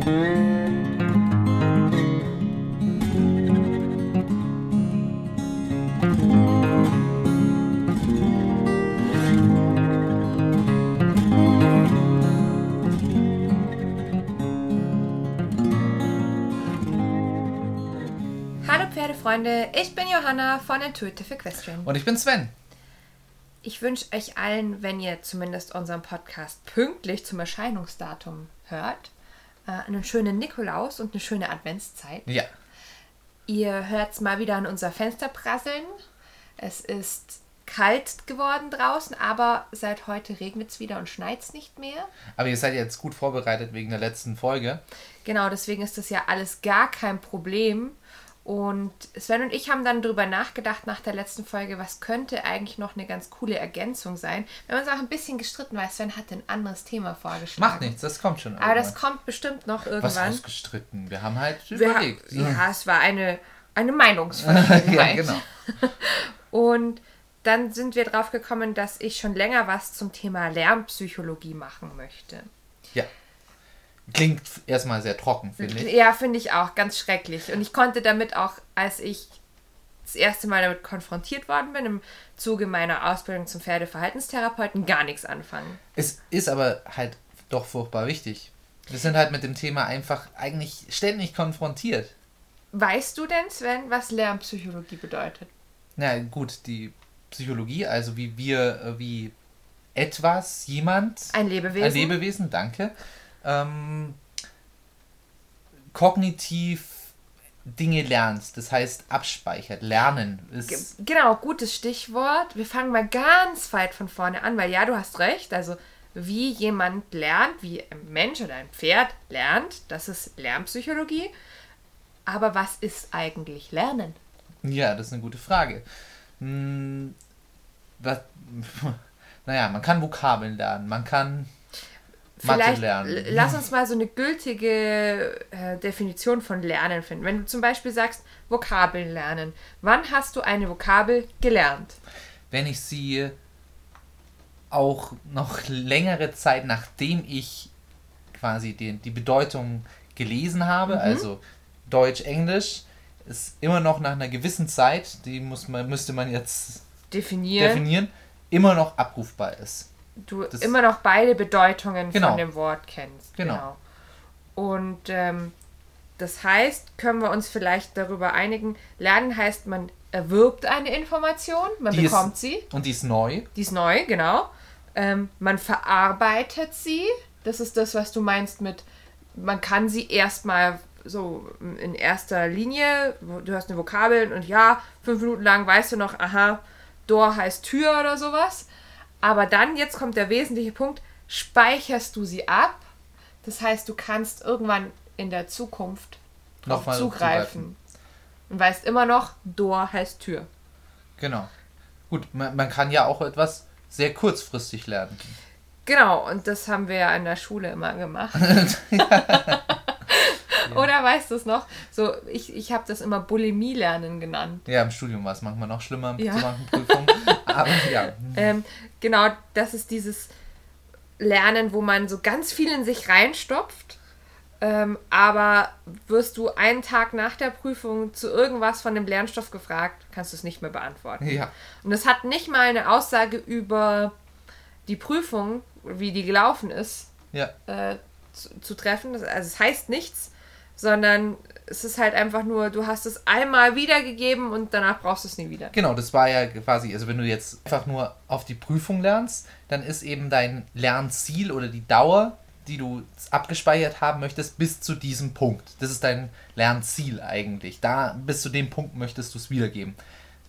Hallo Pferdefreunde, ich bin Johanna von Intuitive Equestrian. Und ich bin Sven. Ich wünsche euch allen, wenn ihr zumindest unseren Podcast pünktlich zum Erscheinungsdatum hört, äh, einen schönen Nikolaus und eine schöne Adventszeit. Ja. Ihr hört mal wieder an unser Fenster prasseln. Es ist kalt geworden draußen, aber seit heute regnet es wieder und schneit es nicht mehr. Aber ihr seid jetzt gut vorbereitet wegen der letzten Folge. Genau, deswegen ist das ja alles gar kein Problem. Und Sven und ich haben dann darüber nachgedacht nach der letzten Folge, was könnte eigentlich noch eine ganz coole Ergänzung sein. Wir haben uns auch ein bisschen gestritten, weil Sven hat ein anderes Thema vorgeschlagen. Macht nichts, das kommt schon. Aber das irgendwann. kommt bestimmt noch Was irgendwann. heißt gestritten? Wir haben halt Wir ha- überlegt. ja, es war eine, eine Meinungsverschiedenheit. ja, genau. Und dann sind wir drauf gekommen, dass ich schon länger was zum Thema Lärmpsychologie machen möchte. Ja. Klingt erstmal sehr trocken, finde ich. Ja, finde ich auch ganz schrecklich. Und ich konnte damit auch, als ich das erste Mal damit konfrontiert worden bin, im Zuge meiner Ausbildung zum Pferdeverhaltenstherapeuten, gar nichts anfangen. Es ist aber halt doch furchtbar wichtig. Wir sind halt mit dem Thema einfach eigentlich ständig konfrontiert. Weißt du denn, Sven, was Lärmpsychologie bedeutet? Na gut, die Psychologie, also wie wir, äh, wie etwas, jemand, Ein Lebewesen? ein Lebewesen, danke, ähm, kognitiv Dinge lernt, das heißt abspeichert, lernen ist Genau, gutes Stichwort. Wir fangen mal ganz weit von vorne an, weil ja, du hast recht. Also, wie jemand lernt, wie ein Mensch oder ein Pferd lernt, das ist Lernpsychologie. Aber was ist eigentlich Lernen? Ja, das ist eine gute Frage. Hm, was, naja, man kann Vokabeln lernen, man kann Vielleicht lass uns mal so eine gültige äh, Definition von Lernen finden. Wenn du zum Beispiel sagst, Vokabeln lernen. Wann hast du eine Vokabel gelernt? Wenn ich sie auch noch längere Zeit, nachdem ich quasi die, die Bedeutung gelesen habe, Mhm. also Deutsch, Englisch, ist immer noch nach einer gewissen Zeit, die muss man, müsste man jetzt Definieren. definieren, immer noch abrufbar ist. Du Das- immer noch beide Bedeutungen Genau. von dem Wort kennst. Genau. Und ähm, das heißt, können wir uns vielleicht darüber einigen, lernen heißt, man erwirbt eine Information, man Die ist- bekommt sie, Und die ist neu. die ist neu, genau. Ähm, man verarbeitet sie, das ist das, was du meinst mit, man kann sie erstmal so in erster Linie, du hast eine Vokabel und ja, fünf Minuten lang weißt du noch, aha, Door heißt Tür oder sowas. Aber dann, jetzt kommt der wesentliche Punkt, speicherst du sie ab. Das heißt, du kannst irgendwann in der Zukunft Nochmal zugreifen. Und weißt immer noch, Door heißt Tür. Genau. Gut, man, man kann ja auch etwas sehr kurzfristig lernen. Genau, und das haben wir ja in der Schule immer gemacht. Oder weißt du es noch? So, ich, ich habe das immer Bulimie-Lernen genannt. Ja, im Studium war es manchmal noch schlimmer Ja. zu manchen Prüfungen. Aber ja, Ähm, genau, das ist dieses Lernen, wo man so ganz viel in sich reinstopft. Ähm, aber wirst du einen Tag nach der Prüfung zu irgendwas von dem Lernstoff gefragt, kannst du es nicht mehr beantworten. ja. Und es hat nicht mal eine Aussage über die Prüfung, wie die gelaufen ist, Ja, äh, zu, zu treffen. Also es heißt nichts, sondern es ist halt einfach nur, du hast es einmal wiedergegeben und danach brauchst du es nie wieder. genau, das war ja quasi, also wenn du jetzt einfach nur auf die Prüfung lernst, dann ist eben dein Lernziel oder die Dauer, die du abgespeichert haben möchtest, bis zu diesem Punkt. Das ist dein Lernziel eigentlich. Da, bis zu dem Punkt möchtest du es wiedergeben.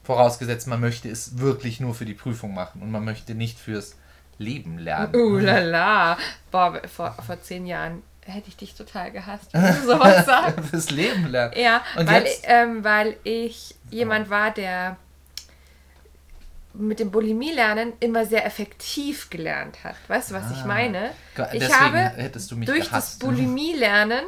Vorausgesetzt, man möchte es wirklich nur für die Prüfung machen und man möchte nicht fürs Leben lernen. Uh, la, la. Boah, vor, vor zehn Jahren hätte ich dich total gehasst, wenn du sowas sagst. fürs Leben lernen. Ja, Und weil, jetzt? ähm, weil ich jemand war, der mit dem Bulimie-Lernen immer sehr effektiv gelernt hat. Weißt du, was ich Ah. meine? Ich habe durch gehasst. das Bulimie-Lernen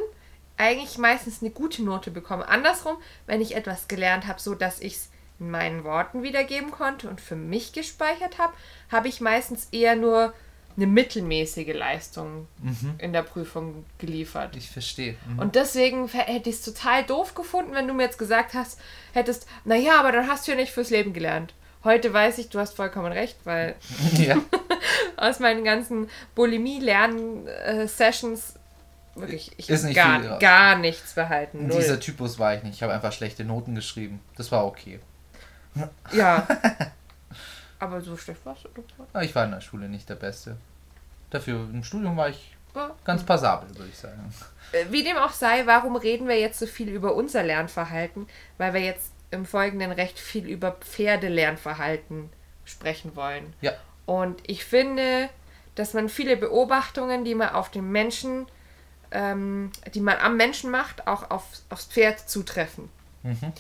eigentlich meistens eine gute Note bekommen. Andersrum, wenn ich etwas gelernt habe, so dass ich es in meinen Worten wiedergeben konnte und für mich gespeichert habe, habe ich meistens eher nur eine mittelmäßige Leistung in der Prüfung geliefert. Ich verstehe. Mhm. Und deswegen hätte ich es total doof gefunden, wenn du mir jetzt gesagt hast, hättest, naja, aber dann hast du ja nicht fürs Leben gelernt. Heute weiß ich, du hast vollkommen recht, weil ja. aus meinen ganzen Bulimie-Lernen-Sessions wirklich ich Ist nicht gar, viel gar nichts behalten. Null. Dieser Typus war ich nicht. Ich habe einfach schlechte Noten geschrieben. Das war okay. Ja. Aber so schlecht warst du doch. Aber ich war in der Schule nicht der Beste. Dafür im Studium war ich ganz passabel, würde ich sagen. Äh, Wie dem auch sei, warum reden wir jetzt so viel über unser Lernverhalten? Weil wir jetzt im Folgenden recht viel über Pferdelernverhalten sprechen wollen. Ja. Und ich finde, dass man viele Beobachtungen, die man auf den Menschen, ähm, die man am Menschen macht, auch auf, aufs Pferd zutreffen. Mhm.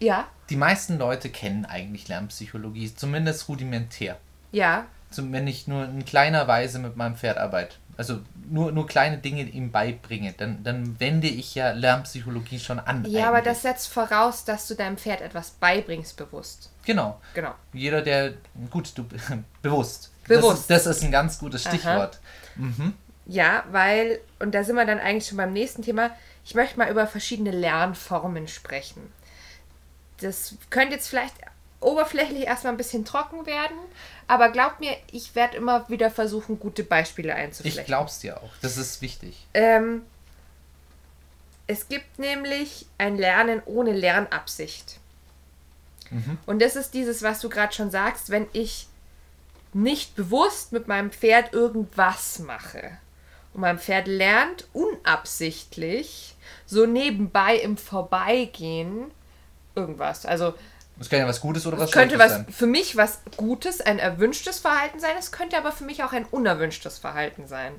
Ja, Die meisten Leute kennen eigentlich Lernpsychologie, zumindest rudimentär. ja, Zum, wenn ich nur in kleiner Weise mit meinem Pferd arbeite. Also nur, nur kleine Dinge ihm beibringe, dann, dann wende ich ja Lernpsychologie schon an. ja, aber eigentlich. das setzt voraus, dass du deinem Pferd etwas beibringst, bewusst. Genau. Genau. Jeder, der. Gut, du. bewusst. Bewusst. Das ist, das ist ein ganz gutes. Stichwort. Mhm. Ja, weil, und da sind wir dann eigentlich schon beim nächsten Thema, ich möchte mal über verschiedene Lernformen sprechen. Das könnte jetzt vielleicht oberflächlich erstmal ein bisschen trocken werden, aber glaubt mir, ich werde immer wieder versuchen, gute Beispiele einzuflechten. Ich glaub's dir auch. Das ist wichtig. Ähm, es gibt nämlich ein Lernen ohne Lernabsicht. Mhm. Und das ist dieses, was du gerade schon sagst, wenn ich nicht bewusst mit meinem Pferd irgendwas mache. Und mein Pferd lernt unabsichtlich, so nebenbei im Vorbeigehen, irgendwas. Also Das kann ja was Gutes oder was es könnte Schlechtes was sein. für mich was Gutes, ein erwünschtes Verhalten sein. Es könnte aber für mich auch ein unerwünschtes Verhalten sein.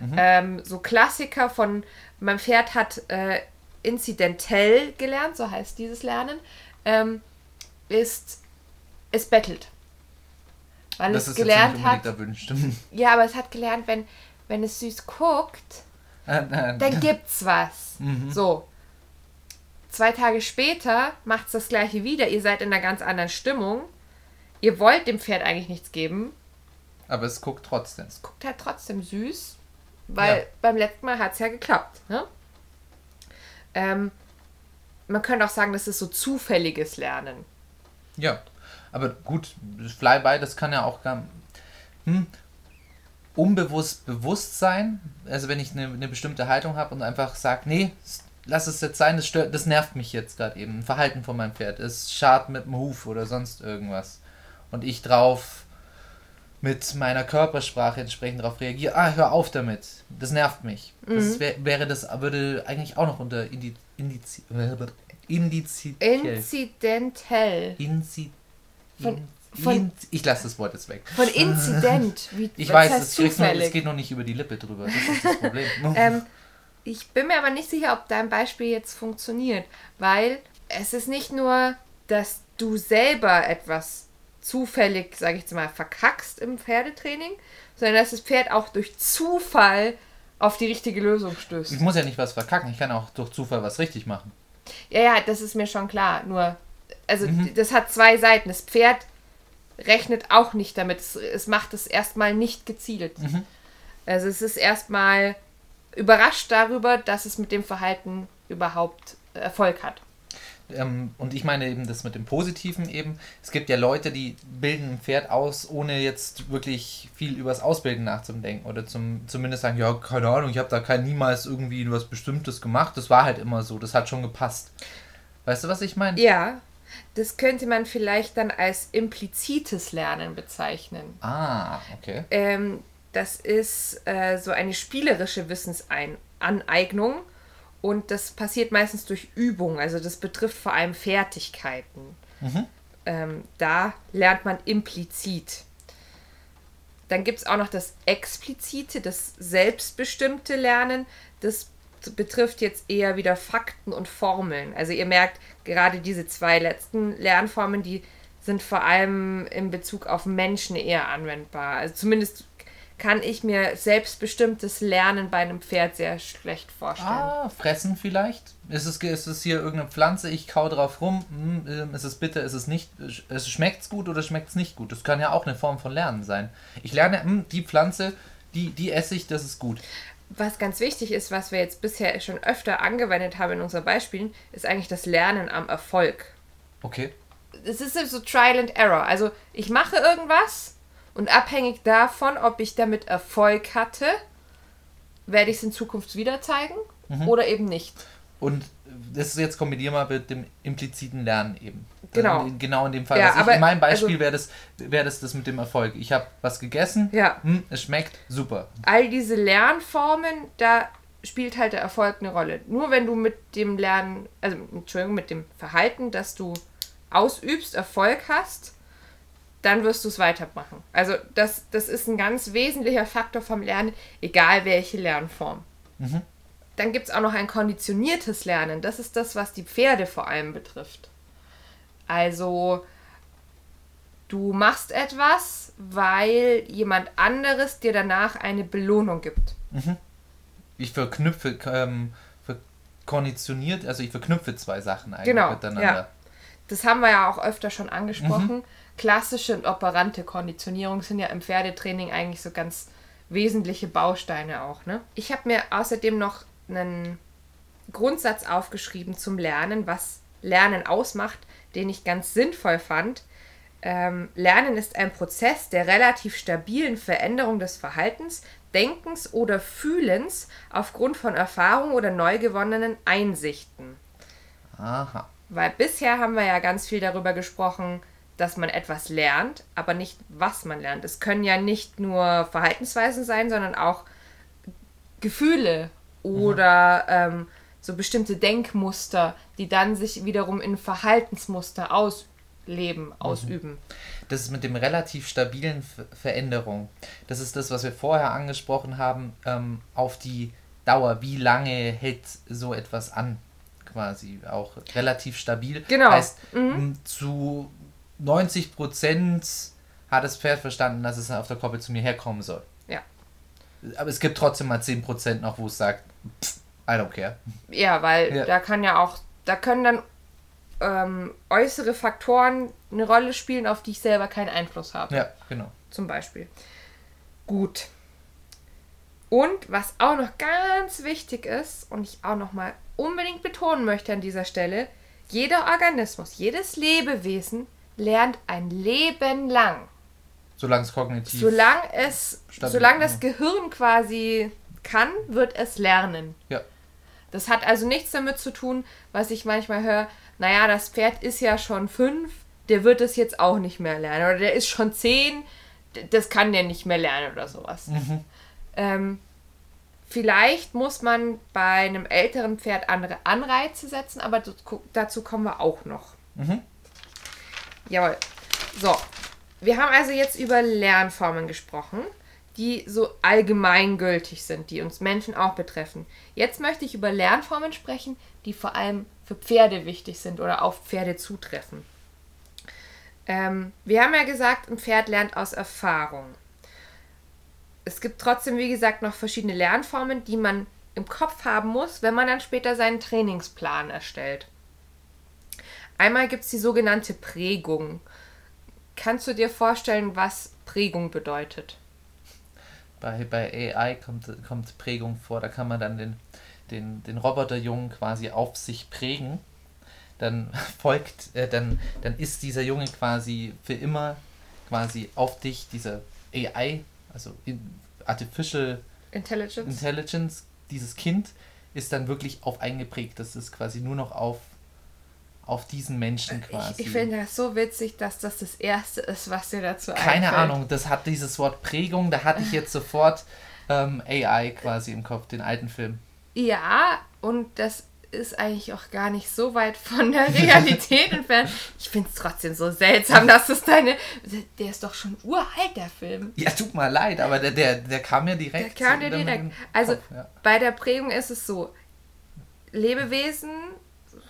Mhm. Ähm, so Klassiker von mein Pferd hat äh, inzidentell gelernt, so heißt dieses Lernen, ähm, ist es bettelt. Weil Das es gelernt hat. erwünscht. Ja, aber es hat gelernt, wenn, wenn es süß guckt, dann gibt's was. Mhm. So. Zwei Tage später macht's das gleiche wieder. Ihr seid in einer ganz anderen Stimmung. Ihr wollt dem Pferd eigentlich nichts geben. Aber es guckt trotzdem. Guckt halt trotzdem süß. Weil Ja. beim letzten Mal hat's ja geklappt. Ne? Ähm, man könnte auch sagen, das ist so zufälliges Lernen. Ja. Aber gut, Flyby, das kann ja auch gar, hm, unbewusst bewusst sein. Also wenn ich eine, eine bestimmte Haltung habe und einfach sage, nee, lass es jetzt sein, das, stört, das nervt mich jetzt gerade eben. Ein Verhalten von meinem Pferd. Es schart mit dem Huf oder sonst irgendwas. Und ich drauf mit meiner Körpersprache entsprechend darauf reagiere, ah, hör auf damit. Das nervt mich. Das wär, wäre das, würde eigentlich auch noch unter Indi, Indizi, Indiziell. Inzidentell. Inzi Von- in, von- in, ich lasse das Wort jetzt weg. Von Inzident. Wie, Ich weiß, es, geht noch nicht über die Lippe drüber. Das ist das Problem. Ähm, ich bin mir aber nicht sicher, ob dein Beispiel jetzt funktioniert, weil es ist nicht nur, dass du selber etwas zufällig, sage ich jetzt mal, verkackst im Pferdetraining, sondern dass das Pferd auch durch Zufall auf die richtige Lösung ich stößt. muss ja nicht was verkacken. Ich kann auch durch Zufall was richtig machen. Ja, ja, das ist mir schon klar. Nur, also Mhm. das hat zwei Seiten. Das Pferd rechnet auch nicht damit. Es, es macht es erstmal nicht gezielt. Mhm. Also es ist erstmal überrascht darüber, dass es mit dem Verhalten überhaupt Erfolg hat. Ähm, und ich meine eben das mit dem Positiven eben. Es gibt ja Leute, die bilden ein Pferd aus, ohne jetzt wirklich viel übers Ausbilden nachzudenken. Oder zum, zumindest sagen, ja, keine Ahnung, ich habe da kein, niemals irgendwie was Bestimmtes gemacht. Das war halt immer so. Das hat schon gepasst. Weißt du, was ich meine? Ja, das könnte man vielleicht dann als implizites Lernen bezeichnen. Ah, okay. Ähm, das ist äh, so eine spielerische Wissensaneignung und das passiert meistens durch Übung. Also das betrifft vor allem Fertigkeiten. Mhm. Ähm, da lernt man implizit. Dann gibt es auch noch das explizite, das selbstbestimmte Lernen. Das betrifft jetzt eher wieder Fakten und Formeln. Also ihr merkt, gerade diese zwei letzten Lernformen, die sind vor allem in Bezug auf Menschen eher anwendbar. Also zumindest kann ich mir selbstbestimmtes Lernen bei einem Pferd sehr schlecht vorstellen. Ah, fressen vielleicht? Ist es, ist es hier irgendeine Pflanze, ich kau drauf rum, hm, ähm, ist es bitter, ist es nicht, es schmeckt's gut oder schmeckt es nicht gut? Das kann ja auch eine Form von Lernen sein. Ich lerne, hm, die Pflanze, die, die esse ich, das ist gut. Was ganz wichtig ist, was wir jetzt bisher schon öfter angewendet haben in unseren Beispielen, ist eigentlich das Lernen am Erfolg. Okay. Es ist so Trial and Error. Also ich mache irgendwas und abhängig davon, ob ich damit Erfolg hatte, werde ich es in Zukunft wieder zeigen mhm. oder eben nicht. Und das ist jetzt kombinieren wir mit dem impliziten Lernen eben. Genau. Genau in dem Fall. Ja, also ich, in meinem Beispiel also, wäre das, wär das das mit dem Erfolg. Ich habe was gegessen, ja. Hm, es schmeckt super. All diese Lernformen, da spielt halt der Erfolg eine Rolle. Nur wenn du mit dem Lernen, also Entschuldigung, mit dem Verhalten, das du ausübst, Erfolg hast, dann wirst du es weitermachen. Also das, das ist ein ganz wesentlicher Faktor vom Lernen, egal welche Lernform. Mhm. Dann gibt es auch noch ein konditioniertes Lernen. Das ist das, was die Pferde vor allem betrifft. Also du machst etwas, weil jemand anderes dir danach eine Belohnung gibt. Mhm. Ich verknüpfe, ähm, konditioniert, also ich verknüpfe zwei Sachen eigentlich genau, miteinander. Ja. Das haben wir ja auch öfter schon angesprochen. Mhm. Klassische und operante Konditionierung sind ja im Pferdetraining eigentlich so ganz wesentliche Bausteine auch. Ne? Ich habe mir außerdem noch einen Grundsatz aufgeschrieben zum Lernen, was Lernen ausmacht, den ich ganz sinnvoll fand. Ähm, Lernen ist ein Prozess der relativ stabilen Veränderung des Verhaltens, Denkens oder Fühlens aufgrund von Erfahrungen oder neu gewonnenen Einsichten. Aha. Weil bisher haben wir ja ganz viel darüber gesprochen, dass man etwas lernt, aber nicht, was man lernt. Es können ja nicht nur Verhaltensweisen sein, sondern auch Gefühle oder mhm. ähm, so bestimmte Denkmuster, die dann sich wiederum in Verhaltensmuster ausleben, mhm. ausüben. Das ist mit dem relativ stabilen Ver Veränderung. Das ist das, was wir vorher angesprochen haben, ähm, auf die Dauer. Wie lange hält so etwas an? Quasi auch relativ stabil. Genau. Heißt, mhm. zu 90 Prozent hat das Pferd verstanden, dass es auf der Koppel zu mir herkommen soll. Ja. Aber es gibt trotzdem mal 10 Prozent noch, wo es sagt, pff, I don't care. Ja, weil ja. da kann ja auch, da können dann ähm, äußere Faktoren eine Rolle spielen, auf die ich selber keinen Einfluss habe. Ja, genau. Zum Beispiel. Gut. Und was auch noch ganz wichtig ist und ich auch noch mal unbedingt betonen möchte an dieser Stelle, jeder Organismus, jedes Lebewesen lernt ein Leben lang. Solange es kognitiv. Solange es, solange das Gehirn quasi kann, wird es lernen. Ja. Das hat also nichts damit zu tun, was ich manchmal höre, naja, das Pferd ist ja schon fünf, der wird es jetzt auch nicht mehr lernen. Oder der ist schon zehn, das kann der nicht mehr lernen oder sowas. Mhm. Ähm, vielleicht muss man bei einem älteren Pferd andere Anreize setzen, aber dazu kommen wir auch noch. Mhm. Jawohl. So, wir haben also jetzt über Lernformen gesprochen die so allgemeingültig sind, die uns Menschen auch betreffen. Jetzt möchte ich über Lernformen sprechen, die vor allem für Pferde wichtig sind oder auf Pferde zutreffen. Ähm, wir haben ja gesagt, ein Pferd lernt aus Erfahrung. Es gibt trotzdem, wie gesagt, noch verschiedene Lernformen, die man im Kopf haben muss, wenn man dann später seinen Trainingsplan erstellt. Einmal gibt es die sogenannte Prägung. Kannst du dir vorstellen, was Prägung bedeutet? bei, bei AI kommt, kommt Prägung vor, da kann man dann den, den, den Roboterjungen quasi auf sich prägen. Dann folgt, äh, dann, dann ist dieser Junge quasi für immer quasi auf dich, dieser AI, also Artificial Intelligence. Intelligence, dieses Kind ist dann wirklich auf eingeprägt. Das ist quasi nur noch auf auf diesen Menschen quasi. Ich, ich finde das so witzig, dass das das Erste ist, was dir dazu Keine einfällt. Ahnung, das hat dieses Wort Prägung, da hatte ich jetzt sofort ähm, AI quasi im Kopf, den alten Film. Ja, und das ist eigentlich auch gar nicht so weit von der Realität entfernt. Ich finde es trotzdem so seltsam, dass das deine. Der ist doch schon uralt, der Film. Ja, tut mir leid, aber der, der, der kam ja direkt. Der kam ja direkt. Also Kopf, ja. bei der Prägung ist es so: Lebewesen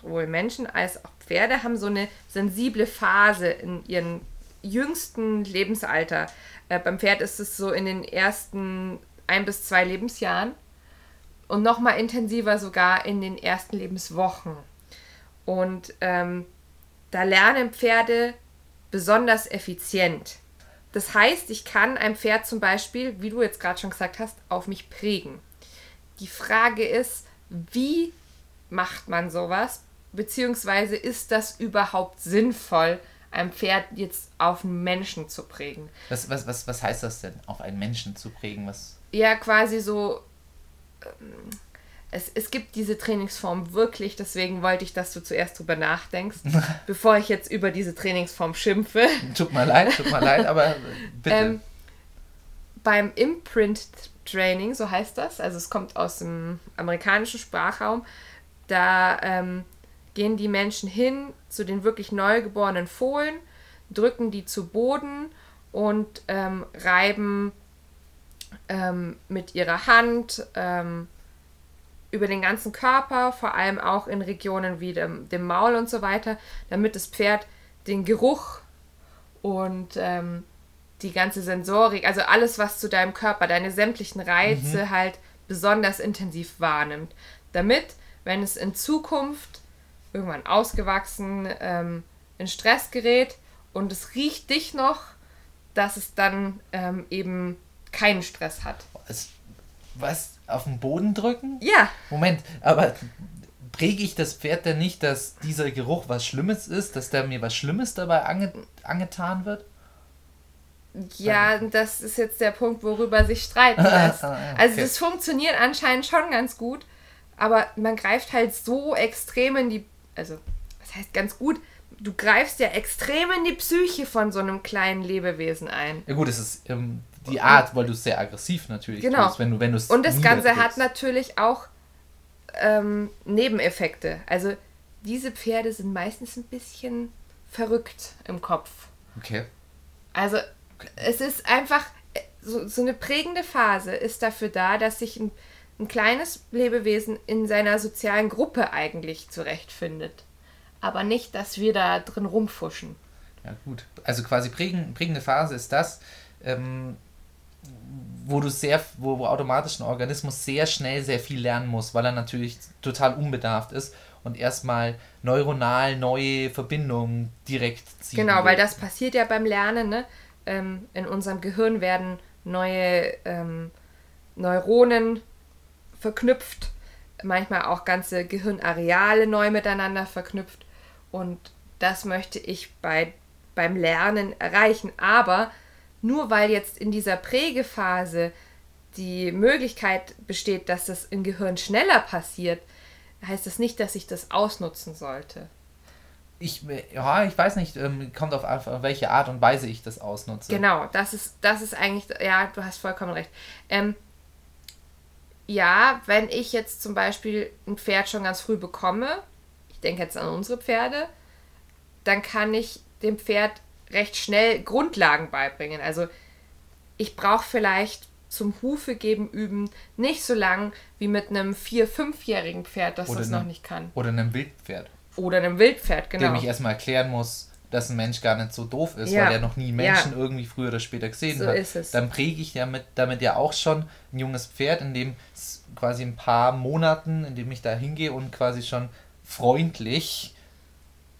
sowohl Menschen als auch Pferde haben so eine sensible Phase in ihren jüngsten Lebensalter. Äh, beim Pferd ist es so in den ersten ein bis zwei Lebensjahren und noch mal intensiver sogar in den ersten Lebenswochen. Und ähm, da lernen Pferde besonders effizient. Das heißt, ich kann ein Pferd zum Beispiel, wie du jetzt gerade schon gesagt hast, auf mich prägen. Die Frage ist, wie macht man sowas? Beziehungsweise ist das überhaupt sinnvoll, ein Pferd jetzt auf einen Menschen zu prägen? Was, was, was, was heißt das denn, auf einen Menschen zu prägen? Was? Ja, quasi so. Ähm, es, es gibt diese Trainingsform wirklich, deswegen wollte ich, dass du zuerst drüber nachdenkst, bevor ich jetzt über diese Trainingsform schimpfe. Tut mir leid, tut mir leid, aber bitte. Ähm, beim Imprint-Training, so heißt das, also es kommt aus dem amerikanischen Sprachraum, da ähm, gehen die Menschen hin zu den wirklich neugeborenen Fohlen, drücken die zu Boden und ähm, reiben ähm, mit ihrer Hand ähm, über den ganzen Körper, vor allem auch in Regionen wie dem, dem Maul und so weiter, damit das Pferd den Geruch und ähm, die ganze Sensorik, also alles, was zu deinem Körper, deine sämtlichen Reize mhm. halt besonders intensiv wahrnimmt. Damit, wenn es in Zukunft irgendwann ausgewachsen ähm, in Stress gerät und es riecht dich noch, dass es dann ähm, eben keinen Stress hat. Es, was? Auf den Boden drücken? Ja. Moment, aber präge ich das Pferd denn nicht, dass dieser Geruch was Schlimmes ist, dass da mir was Schlimmes dabei ange angetan wird? Ja, das ist jetzt der Punkt, worüber sich streiten lässt. Ah, okay. Also das funktioniert anscheinend schon ganz gut, aber man greift halt so extrem in die, also was heißt ganz gut, du greifst ja extrem in die Psyche von so einem kleinen Lebewesen ein. Ja gut, es ist ähm, die Art, weil du es sehr aggressiv natürlich genau. tust, wenn du, wenn Und das Ganze hat natürlich auch ähm, Nebeneffekte. Also diese Pferde sind meistens ein bisschen verrückt im Kopf. Okay. Also es ist einfach, so, so eine prägende Phase ist dafür da, dass sich ein, ein kleines Lebewesen in seiner sozialen Gruppe eigentlich zurechtfindet. Aber nicht, dass wir da drin rumfuschen. Ja, gut. Also quasi prägend, prägende Phase ist das, ähm, wo du sehr, wo, wo automatisch ein Organismus sehr schnell sehr viel lernen muss, weil er natürlich total unbedarft ist und erstmal neuronal neue Verbindungen direkt zieht. Genau, will. weil das passiert ja beim Lernen. Ne? Ähm, in unserem Gehirn werden neue ähm, Neuronen verknüpft, manchmal auch ganze Gehirnareale neu miteinander verknüpft. Und das möchte ich bei, beim Lernen erreichen. Aber nur weil jetzt in dieser Prägephase die Möglichkeit besteht, dass das im Gehirn schneller passiert, heißt das nicht, dass ich das ausnutzen sollte. Ich, ja, ich weiß nicht, ähm, kommt auf, auf welche Art und Weise ich das ausnutze. Genau, das ist, das ist eigentlich, ja, du hast vollkommen recht. Ähm, ja, wenn ich jetzt zum Beispiel ein Pferd schon ganz früh bekomme, ich denke jetzt an unsere Pferde, dann kann ich dem Pferd recht schnell Grundlagen beibringen. Also ich brauche vielleicht zum Hufe geben üben nicht so lang wie mit einem vier fünfjährigen Pferd, das oder das einem, noch nicht kann. Oder einem Wildpferd. Oder einem Wildpferd, genau. Dem ich erstmal erklären muss, dass ein Mensch gar nicht so doof ist, ja. weil er noch nie Menschen ja. irgendwie früher oder später gesehen so hat. Ist es. Dann präge ich ja mit, damit ja auch schon ein junges Pferd, in dem quasi ein paar Monaten, in dem ich da hingehe und quasi schon freundlich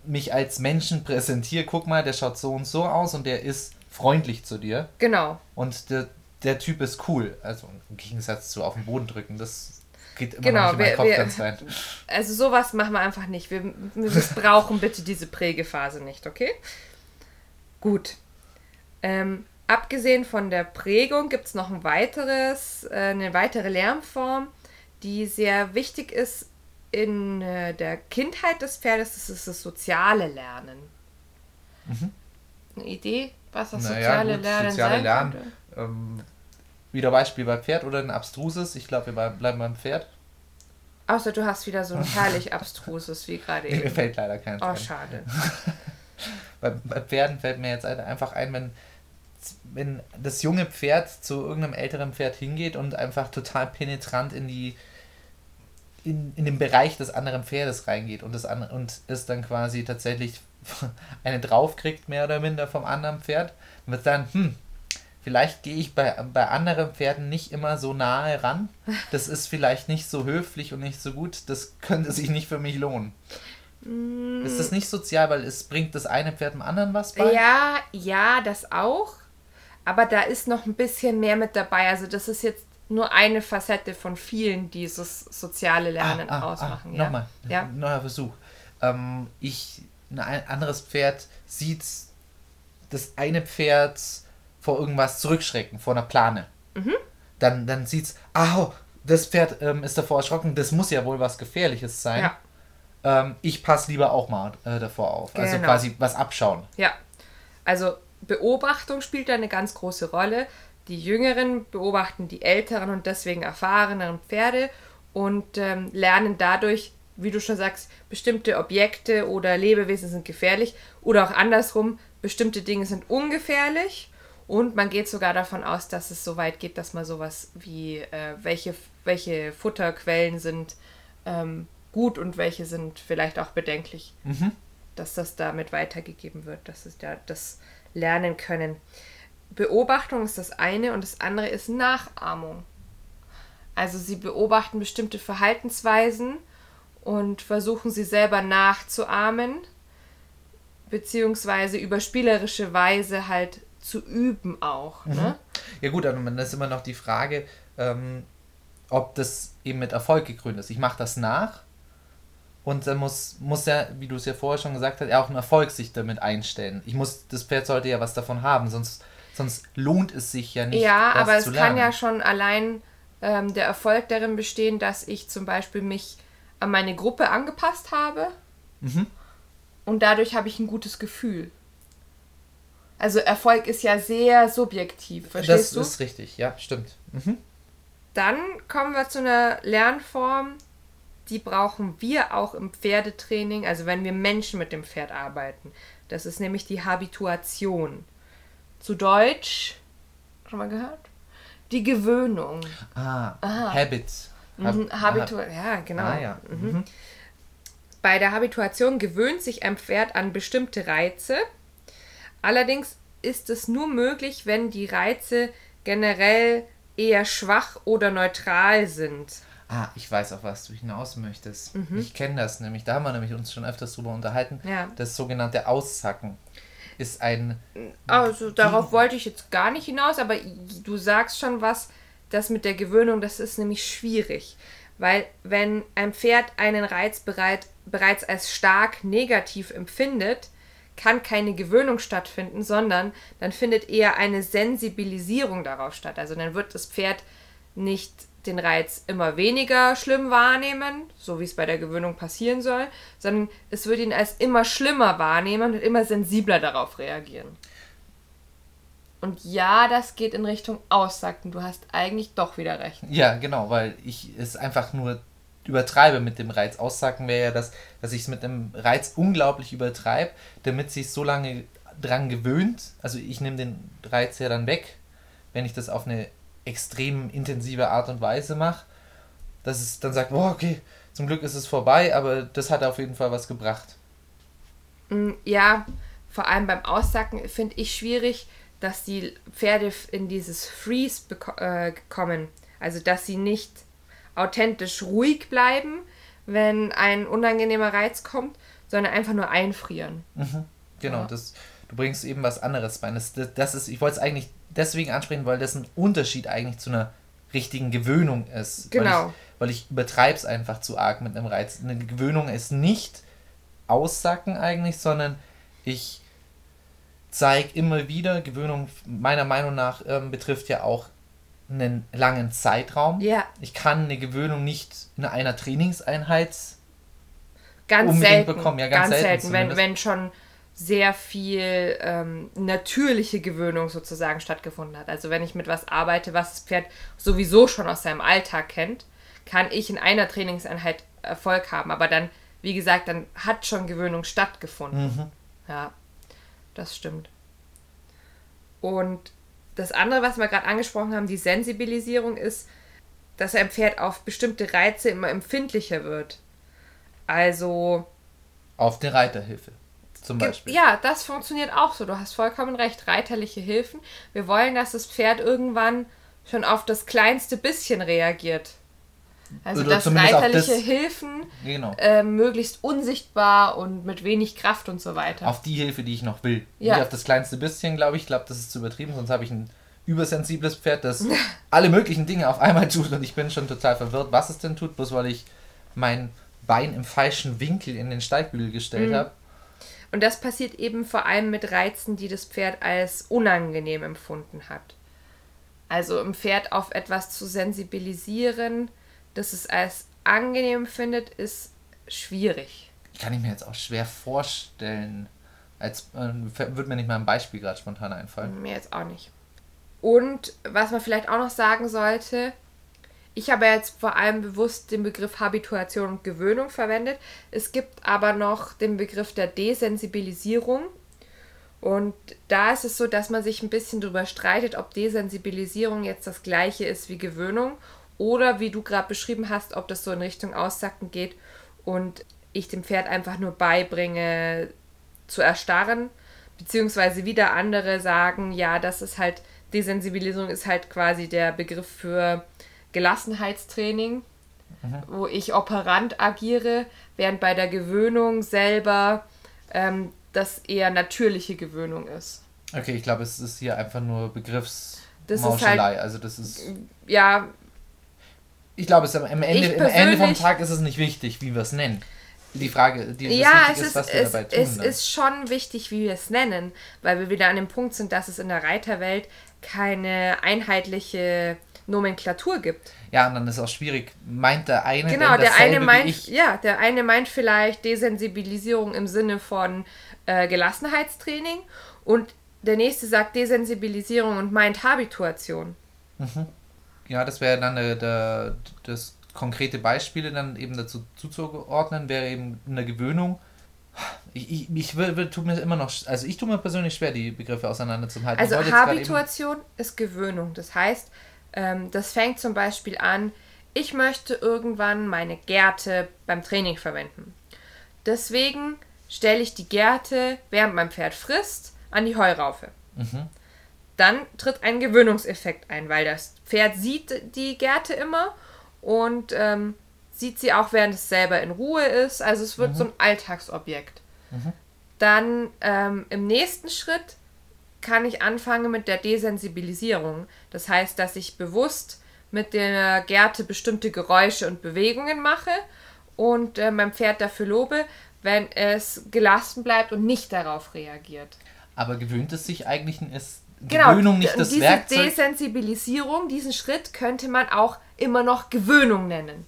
mich als Menschen präsentiere, guck mal, der schaut so und so aus und der ist freundlich zu dir. Genau. Und der, der Typ ist cool. Also im Gegensatz zu auf den Boden drücken, das geht immer genau, noch meinen Kopf wir, ganz rein. Also sowas machen wir einfach nicht. Wir, wir missbrauchen bitte diese Prägephase nicht, okay? Gut. Ähm, abgesehen von der Prägung gibt es noch ein weiteres, äh, eine weitere Lernform, die sehr wichtig ist in äh, der Kindheit des Pferdes ist es das soziale Lernen. Mhm. Eine Idee, was das naja, soziale gut, Lernen soziale sein Lernen, ähm, wieder Beispiel bei Pferd oder ein abstruses. Ich glaube, wir bleiben beim Pferd. Außer du hast wieder so ein herrlich abstruses wie gerade eben. Mir fällt leider keins Oh, schade. bei, bei Pferden fällt mir jetzt einfach ein, wenn, wenn das junge Pferd zu irgendeinem älteren Pferd hingeht und einfach total penetrant in die in, in den Bereich des anderen Pferdes reingeht und, das an, und es dann quasi tatsächlich eine draufkriegt, mehr oder minder vom anderen Pferd, wird dann, hm, vielleicht gehe ich bei, bei anderen Pferden nicht immer so nahe ran. Das ist vielleicht nicht so höflich und nicht so gut. Das könnte sich nicht für mich lohnen. Mm. Ist das nicht sozial, weil es bringt das eine Pferd dem anderen was bei? Ja, ja, das auch. Aber da ist noch ein bisschen mehr mit dabei. Also das ist jetzt nur eine Facette von vielen, die dieses soziale Lernen ah, ah, ah ausmachen. Ah, ja? Nochmal, ja? neuer Versuch. Ähm, ich, ein anderes Pferd sieht das eine Pferd vor irgendwas zurückschrecken, vor einer Plane. Mhm. Dann, dann sieht es, ah, das Pferd ähm, ist davor erschrocken, das muss ja wohl was Gefährliches sein. Ja. Ähm, ich passe lieber auch mal äh, davor auf. Also genau. Also quasi was abschauen. Ja. Also Beobachtung spielt da eine ganz große Rolle. Die Jüngeren beobachten die älteren und deswegen erfahreneren Pferde und ähm, lernen dadurch, wie du schon sagst, bestimmte Objekte oder Lebewesen sind gefährlich oder auch andersrum, bestimmte Dinge sind ungefährlich und man geht sogar davon aus, dass es so weit geht, dass man sowas wie, äh, welche, welche Futterquellen sind ähm, gut und welche sind vielleicht auch bedenklich. Mhm. Dass das damit weitergegeben wird, dass es da das lernen können. Beobachtung ist das eine und das andere ist Nachahmung. Also sie beobachten bestimmte Verhaltensweisen und versuchen sie selber nachzuahmen, beziehungsweise über spielerische Weise halt zu üben auch. Mhm. Ne? Ja gut, dann ist immer noch die Frage, ähm, ob das eben mit Erfolg gekrönt ist. Ich mache das nach und dann muss, muss ja, wie du es ja vorher schon gesagt hast, auch ein Erfolg sich damit einstellen. Ich muss, das Pferd sollte ja was davon haben, sonst, sonst lohnt es sich ja nicht. Ja, aber es kann ja schon allein ähm, der Erfolg darin bestehen, dass ich zum Beispiel mich an meine Gruppe angepasst habe. Mhm. Und dadurch habe ich ein gutes Gefühl. Also Erfolg ist ja sehr subjektiv, verstehst das du? Das ist richtig, ja, stimmt. Mhm. Dann kommen wir zu einer Lernform, die brauchen wir auch im Pferdetraining, also wenn wir Menschen mit dem Pferd arbeiten. Das ist nämlich die Habituation. Zu Deutsch, schon mal gehört? Die Gewöhnung. Ah, Aha. Habits. Hab, mhm, Habitu ah, ja, genau. Ah, ja. Mhm. Mhm. Bei der Habituation gewöhnt sich ein Pferd an bestimmte Reize Allerdings ist es nur möglich, wenn die Reize generell eher schwach oder neutral sind. Ah, ich weiß auch, was du hinaus möchtest. Mhm. Ich kenne das nämlich, da haben wir nämlich uns schon öfters drüber unterhalten. Ja. Das sogenannte Aussacken ist ein. Also darauf wollte ich jetzt gar nicht hinaus, aber du sagst schon was, das mit der Gewöhnung, das ist nämlich schwierig. Weil wenn ein Pferd einen Reiz bereit, bereits als stark negativ empfindet, kann keine Gewöhnung stattfinden, sondern dann findet eher eine Sensibilisierung darauf statt. Also dann wird das Pferd nicht den Reiz immer weniger schlimm wahrnehmen, so wie es bei der Gewöhnung passieren soll, sondern es wird ihn als immer schlimmer wahrnehmen und immer sensibler darauf reagieren. Und ja, das geht in Richtung Aussagen. Du hast eigentlich doch wieder recht. Ja, genau, weil ich es einfach nur übertreibe mit dem Reiz. Aussagen wäre ja, dass, dass ich es mit dem Reiz unglaublich übertreibe, damit sich so lange dran gewöhnt. Also ich nehme den Reiz ja dann weg, wenn ich das auf eine extrem intensive Art und Weise mache, dass es dann sagt, oh, okay, zum Glück ist es vorbei, aber das hat auf jeden Fall was gebracht. Mm, ja, vor allem beim Aussacken finde ich schwierig, dass die Pferde in dieses Freeze äh, kommen. Also dass sie nicht authentisch ruhig bleiben, wenn ein unangenehmer Reiz kommt, sondern einfach nur einfrieren. Mhm, genau, ja. das, du bringst eben was anderes bei. Das, das ist, ich wollte es eigentlich deswegen ansprechen, weil das ein Unterschied eigentlich zu einer richtigen Gewöhnung ist. Genau. Weil ich, ich übertreibe es einfach zu arg mit einem Reiz. Eine Gewöhnung ist nicht aussacken eigentlich, sondern ich zeige immer wieder, Gewöhnung meiner Meinung nach ähm, betrifft ja auch einen langen Zeitraum. Ja. Ich kann eine Gewöhnung nicht in einer Trainingseinheit ganz selten bekommen. Ja, ganz, ganz selten, selten wenn, wenn schon sehr viel ähm, natürliche Gewöhnung sozusagen stattgefunden hat. Also wenn ich mit was arbeite, was das Pferd sowieso schon aus seinem Alltag kennt, kann ich in einer Trainingseinheit Erfolg haben. Aber dann, wie gesagt, dann hat schon Gewöhnung stattgefunden. Mhm. Ja, das stimmt. Und das andere, was wir gerade angesprochen haben, die Sensibilisierung ist, dass ein Pferd auf bestimmte Reize immer empfindlicher wird. Also. Auf die Reiterhilfe. Zum Beispiel. Ja, das funktioniert auch so. Du hast vollkommen recht. Reiterliche Hilfen. Wir wollen, dass das Pferd irgendwann schon auf das kleinste bisschen reagiert. Also Oder dass reiterliche das- Hilfen Genau. äh, möglichst unsichtbar und mit wenig Kraft und so weiter. Auf die Hilfe, die ich noch will. Ja. Nicht auf das kleinste bisschen, glaube ich. Ich glaube, das ist zu übertrieben, sonst habe ich ein übersensibles Pferd, das alle möglichen Dinge auf einmal tut und ich bin schon total verwirrt, was es denn tut, bloß weil ich mein Bein im falschen Winkel in den Steigbügel gestellt Mhm. habe. Und das passiert eben vor allem mit Reizen, die das Pferd als unangenehm empfunden hat. Also im Pferd auf etwas zu sensibilisieren, das es als angenehm findet, ist schwierig. Kann ich mir jetzt auch schwer vorstellen. Als äh, würde mir nicht mal ein Beispiel gerade spontan einfallen. Mir jetzt auch nicht. Und was man vielleicht auch noch sagen sollte, ich habe jetzt vor allem bewusst den Begriff Habituation und Gewöhnung verwendet. Es gibt aber noch den Begriff der Desensibilisierung. Und da ist es so, dass man sich ein bisschen darüber streitet, ob Desensibilisierung jetzt das gleiche ist wie Gewöhnung oder wie du gerade beschrieben hast, ob das so in Richtung Aussacken geht und ich dem Pferd einfach nur beibringe zu erstarren, beziehungsweise wieder andere sagen, ja, das ist halt, Desensibilisierung ist halt quasi der Begriff für Gelassenheitstraining, wo ich operant agiere, während bei der Gewöhnung selber ähm, das eher natürliche Gewöhnung ist. Okay, ich glaube, es ist hier einfach nur Das ist halt- also das ist. Ja, Ich glaube, es am Ende, am Ende vom Tag ist es nicht wichtig, wie wir es nennen. Die Frage, die ja, es ist, ist, was wir es, dabei tun. es dann. ist schon wichtig, wie wir es nennen, weil wir wieder an dem Punkt sind, dass es in der Reiterwelt keine einheitliche Nomenklatur gibt. ja, und dann ist auch schwierig. Meint der eine Genau, der eine meint, ja, der eine meint vielleicht Desensibilisierung im Sinne von äh, Gelassenheitstraining und der nächste sagt Desensibilisierung und meint Habituation. Ja, das wäre dann der, der, das konkrete Beispiele dann eben dazu zuzuordnen, wäre eben eine Gewöhnung. Ich, ich, ich will, will, tut mir immer noch, also ich tue mir persönlich schwer, die Begriffe auseinanderzuhalten. Also Habituation ist Gewöhnung. Das heißt, ähm, das fängt zum Beispiel an, ich möchte irgendwann meine Gerte beim Training verwenden. Deswegen stelle ich die Gerte, während mein Pferd frisst, an die Heuraufe. Mhm. Dann tritt ein Gewöhnungseffekt ein, weil das Pferd sieht die Gerte immer und ähm, sieht sie auch, während es selber in Ruhe ist. Also es wird so ein Alltagsobjekt. Dann ähm, im nächsten Schritt kann ich anfangen mit der Desensibilisierung. Das heißt, dass ich bewusst mit der Gerte bestimmte Geräusche und Bewegungen mache und äh, mein Pferd dafür lobe, wenn es gelassen bleibt und nicht darauf reagiert. Aber gewöhnt es sich eigentlich, ist Genau, Gewöhnung nicht das diese Werkzeug? Desensibilisierung, diesen Schritt könnte man auch immer noch Gewöhnung nennen.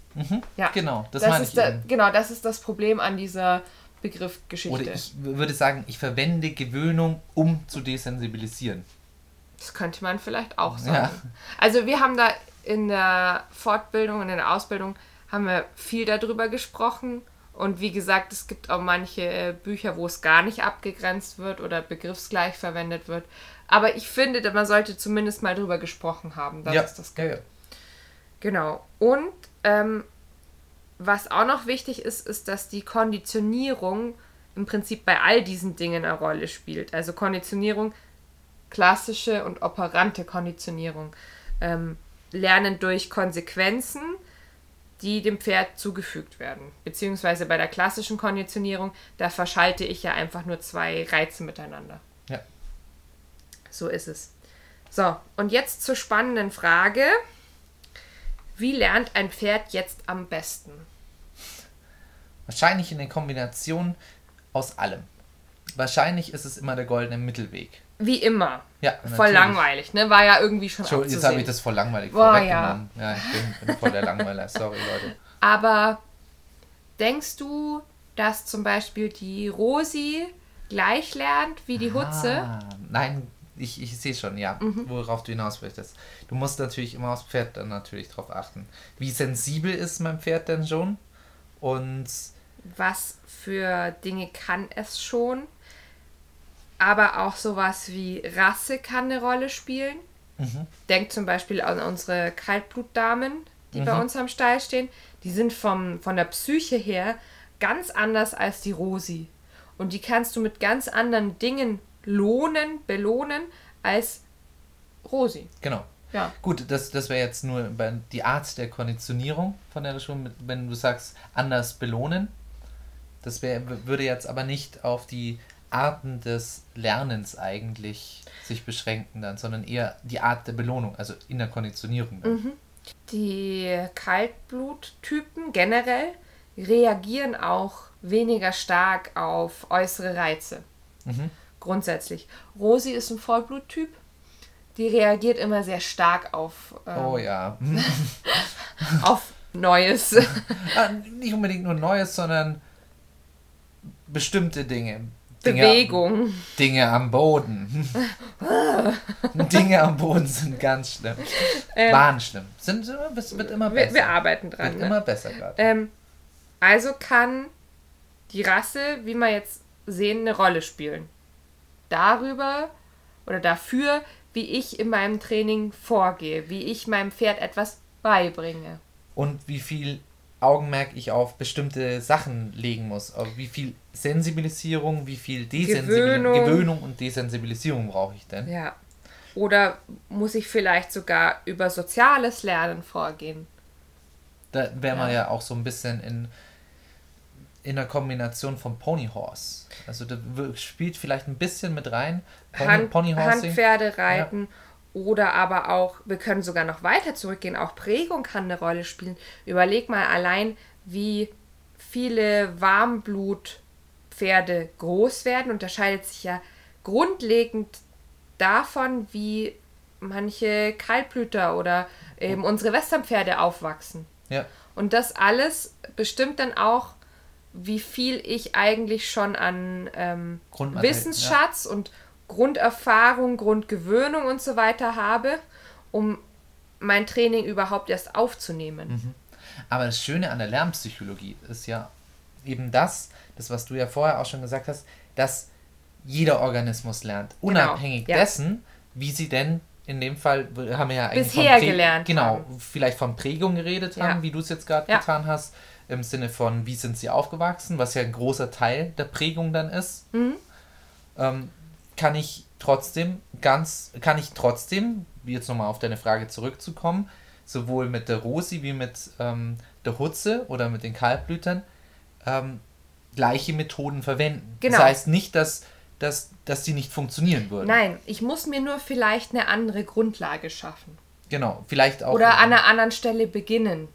Ja, Genau, das das, meine ist ich da. Genau, das ist das Problem an dieser Begriffgeschichte. Oder ich würde sagen, ich verwende Gewöhnung, um zu desensibilisieren. Das könnte man vielleicht auch sagen. Ja. Also wir haben da in der Fortbildung und in der Ausbildung haben wir viel darüber gesprochen. Und wie gesagt, es gibt auch manche äh, Bücher, wo es gar nicht abgegrenzt wird oder begriffsgleich verwendet wird. Aber ich finde, man sollte zumindest mal drüber gesprochen haben, dass ja. es das ja, ja. Genau. Und ähm, was auch noch wichtig ist, ist, dass die Konditionierung im Prinzip bei all diesen Dingen eine Rolle spielt. Also Konditionierung, klassische und operante Konditionierung. Ähm, lernen durch Konsequenzen, die dem Pferd zugefügt werden. Beziehungsweise bei der klassischen Konditionierung, da verschalte ich ja einfach nur zwei Reize miteinander. Ja. So ist es. So, und jetzt zur spannenden Frage. Wie lernt ein Pferd jetzt am besten? Wahrscheinlich in der Kombination aus allem. Wahrscheinlich ist es immer der goldene Mittelweg. Wie immer. Ja, Voll natürlich. langweilig, ne? War ja irgendwie schon Entschuldigung, jetzt abzusehen. habe ich das voll langweilig Boah, vorweggenommen. Ja, ich bin, bin voll der Langweiler. Sorry, Leute. Aber denkst du, dass zum Beispiel die Rosi gleich lernt wie die Hutze? Ah, nein, ich, ich sehe schon, ja, Mhm. worauf du hinaus möchtest. Du musst natürlich immer aufs Pferd dann natürlich drauf achten. Wie sensibel ist mein Pferd denn schon? Und Was für Dinge kann es schon? Aber auch sowas wie Rasse kann eine Rolle spielen. Mhm. Denk zum Beispiel an unsere Kaltblutdamen, die bei uns am Stall stehen, die sind vom, von der Psyche her ganz anders als die Rosi. Und die kannst du mit ganz anderen Dingen lohnen, belohnen als Rosi. Genau. Ja. Gut, das, das wäre jetzt nur die Art der Konditionierung von der Schule, wenn du sagst, anders belohnen. Das wär, würde jetzt aber nicht auf die Arten des Lernens eigentlich sich beschränken dann, sondern eher die Art der Belohnung, also in der Konditionierung. Dann. Die Kaltbluttypen generell reagieren auch weniger stark auf äußere Reize. Mhm. Grundsätzlich. Rosi ist ein Vollbluttyp. Die reagiert immer sehr stark auf, ähm, Oh ja. auf Neues. Ah, nicht unbedingt nur Neues, sondern bestimmte Dinge. Dinge Bewegung. Dinge am Boden. Dinge am Boden sind ganz schlimm. Ähm, Waren schlimm. Sind, immer- es wird immer wir, besser. wir arbeiten dran. wird Ne? immer besser gerade. Ähm, also kann die Rasse, wie wir jetzt sehen, eine Rolle spielen. Darüber oder dafür, wie ich in meinem Training vorgehe, wie ich meinem Pferd etwas beibringe. Und wie viel Augenmerk ich auf bestimmte Sachen legen muss. Auf wie viel Sensibilisierung, wie viel Desensibilisierung, Gewöhnung. Gewöhnung und Desensibilisierung brauche ich denn? Ja. Oder muss ich vielleicht sogar über soziales Lernen vorgehen? Da wären wir Ja. ja auch so ein bisschen in, in der Kombination von Pony Horse. Also da w- spielt vielleicht ein bisschen mit rein. Pony, Hand, Ponyhorsing. Handpferde reiten oder aber auch, wir können sogar noch weiter zurückgehen, auch Prägung kann eine Rolle spielen. Überleg mal allein, wie viele Warmblutpferde groß werden, unterscheidet sich ja grundlegend davon, wie manche Kaltblüter oder eben unsere Westernpferde aufwachsen. Ja. Und das alles bestimmt dann auch, wie viel ich eigentlich schon an ähm, Wissensschatz und Grunderfahrung, Grundgewöhnung und so weiter habe, um mein Training überhaupt erst aufzunehmen. Aber das Schöne an der Lernpsychologie ist ja eben das, das, was du ja vorher auch schon gesagt hast, dass jeder Organismus lernt, unabhängig Genau, ja. dessen, wie sie denn in dem Fall, wir haben ja eigentlich Bisher gelernt Genau, haben. vielleicht von Prägung geredet haben, Ja. wie du es jetzt gerade Ja. getan hast, im Sinne von, wie sind sie aufgewachsen, was ja ein großer Teil der Prägung dann ist. Mhm. Ähm, kann ich trotzdem ganz, kann ich trotzdem, wie jetzt nochmal auf deine Frage zurückzukommen, sowohl mit der Rosi wie mit ähm, der Hutze oder mit den Kaltblütern ähm, gleiche Methoden verwenden. Genau. Das heißt nicht, dass, dass, dass die nicht funktionieren würden. Nein, ich muss mir nur vielleicht eine andere Grundlage schaffen. Genau, vielleicht auch. Oder an einer anderen Stelle beginnen,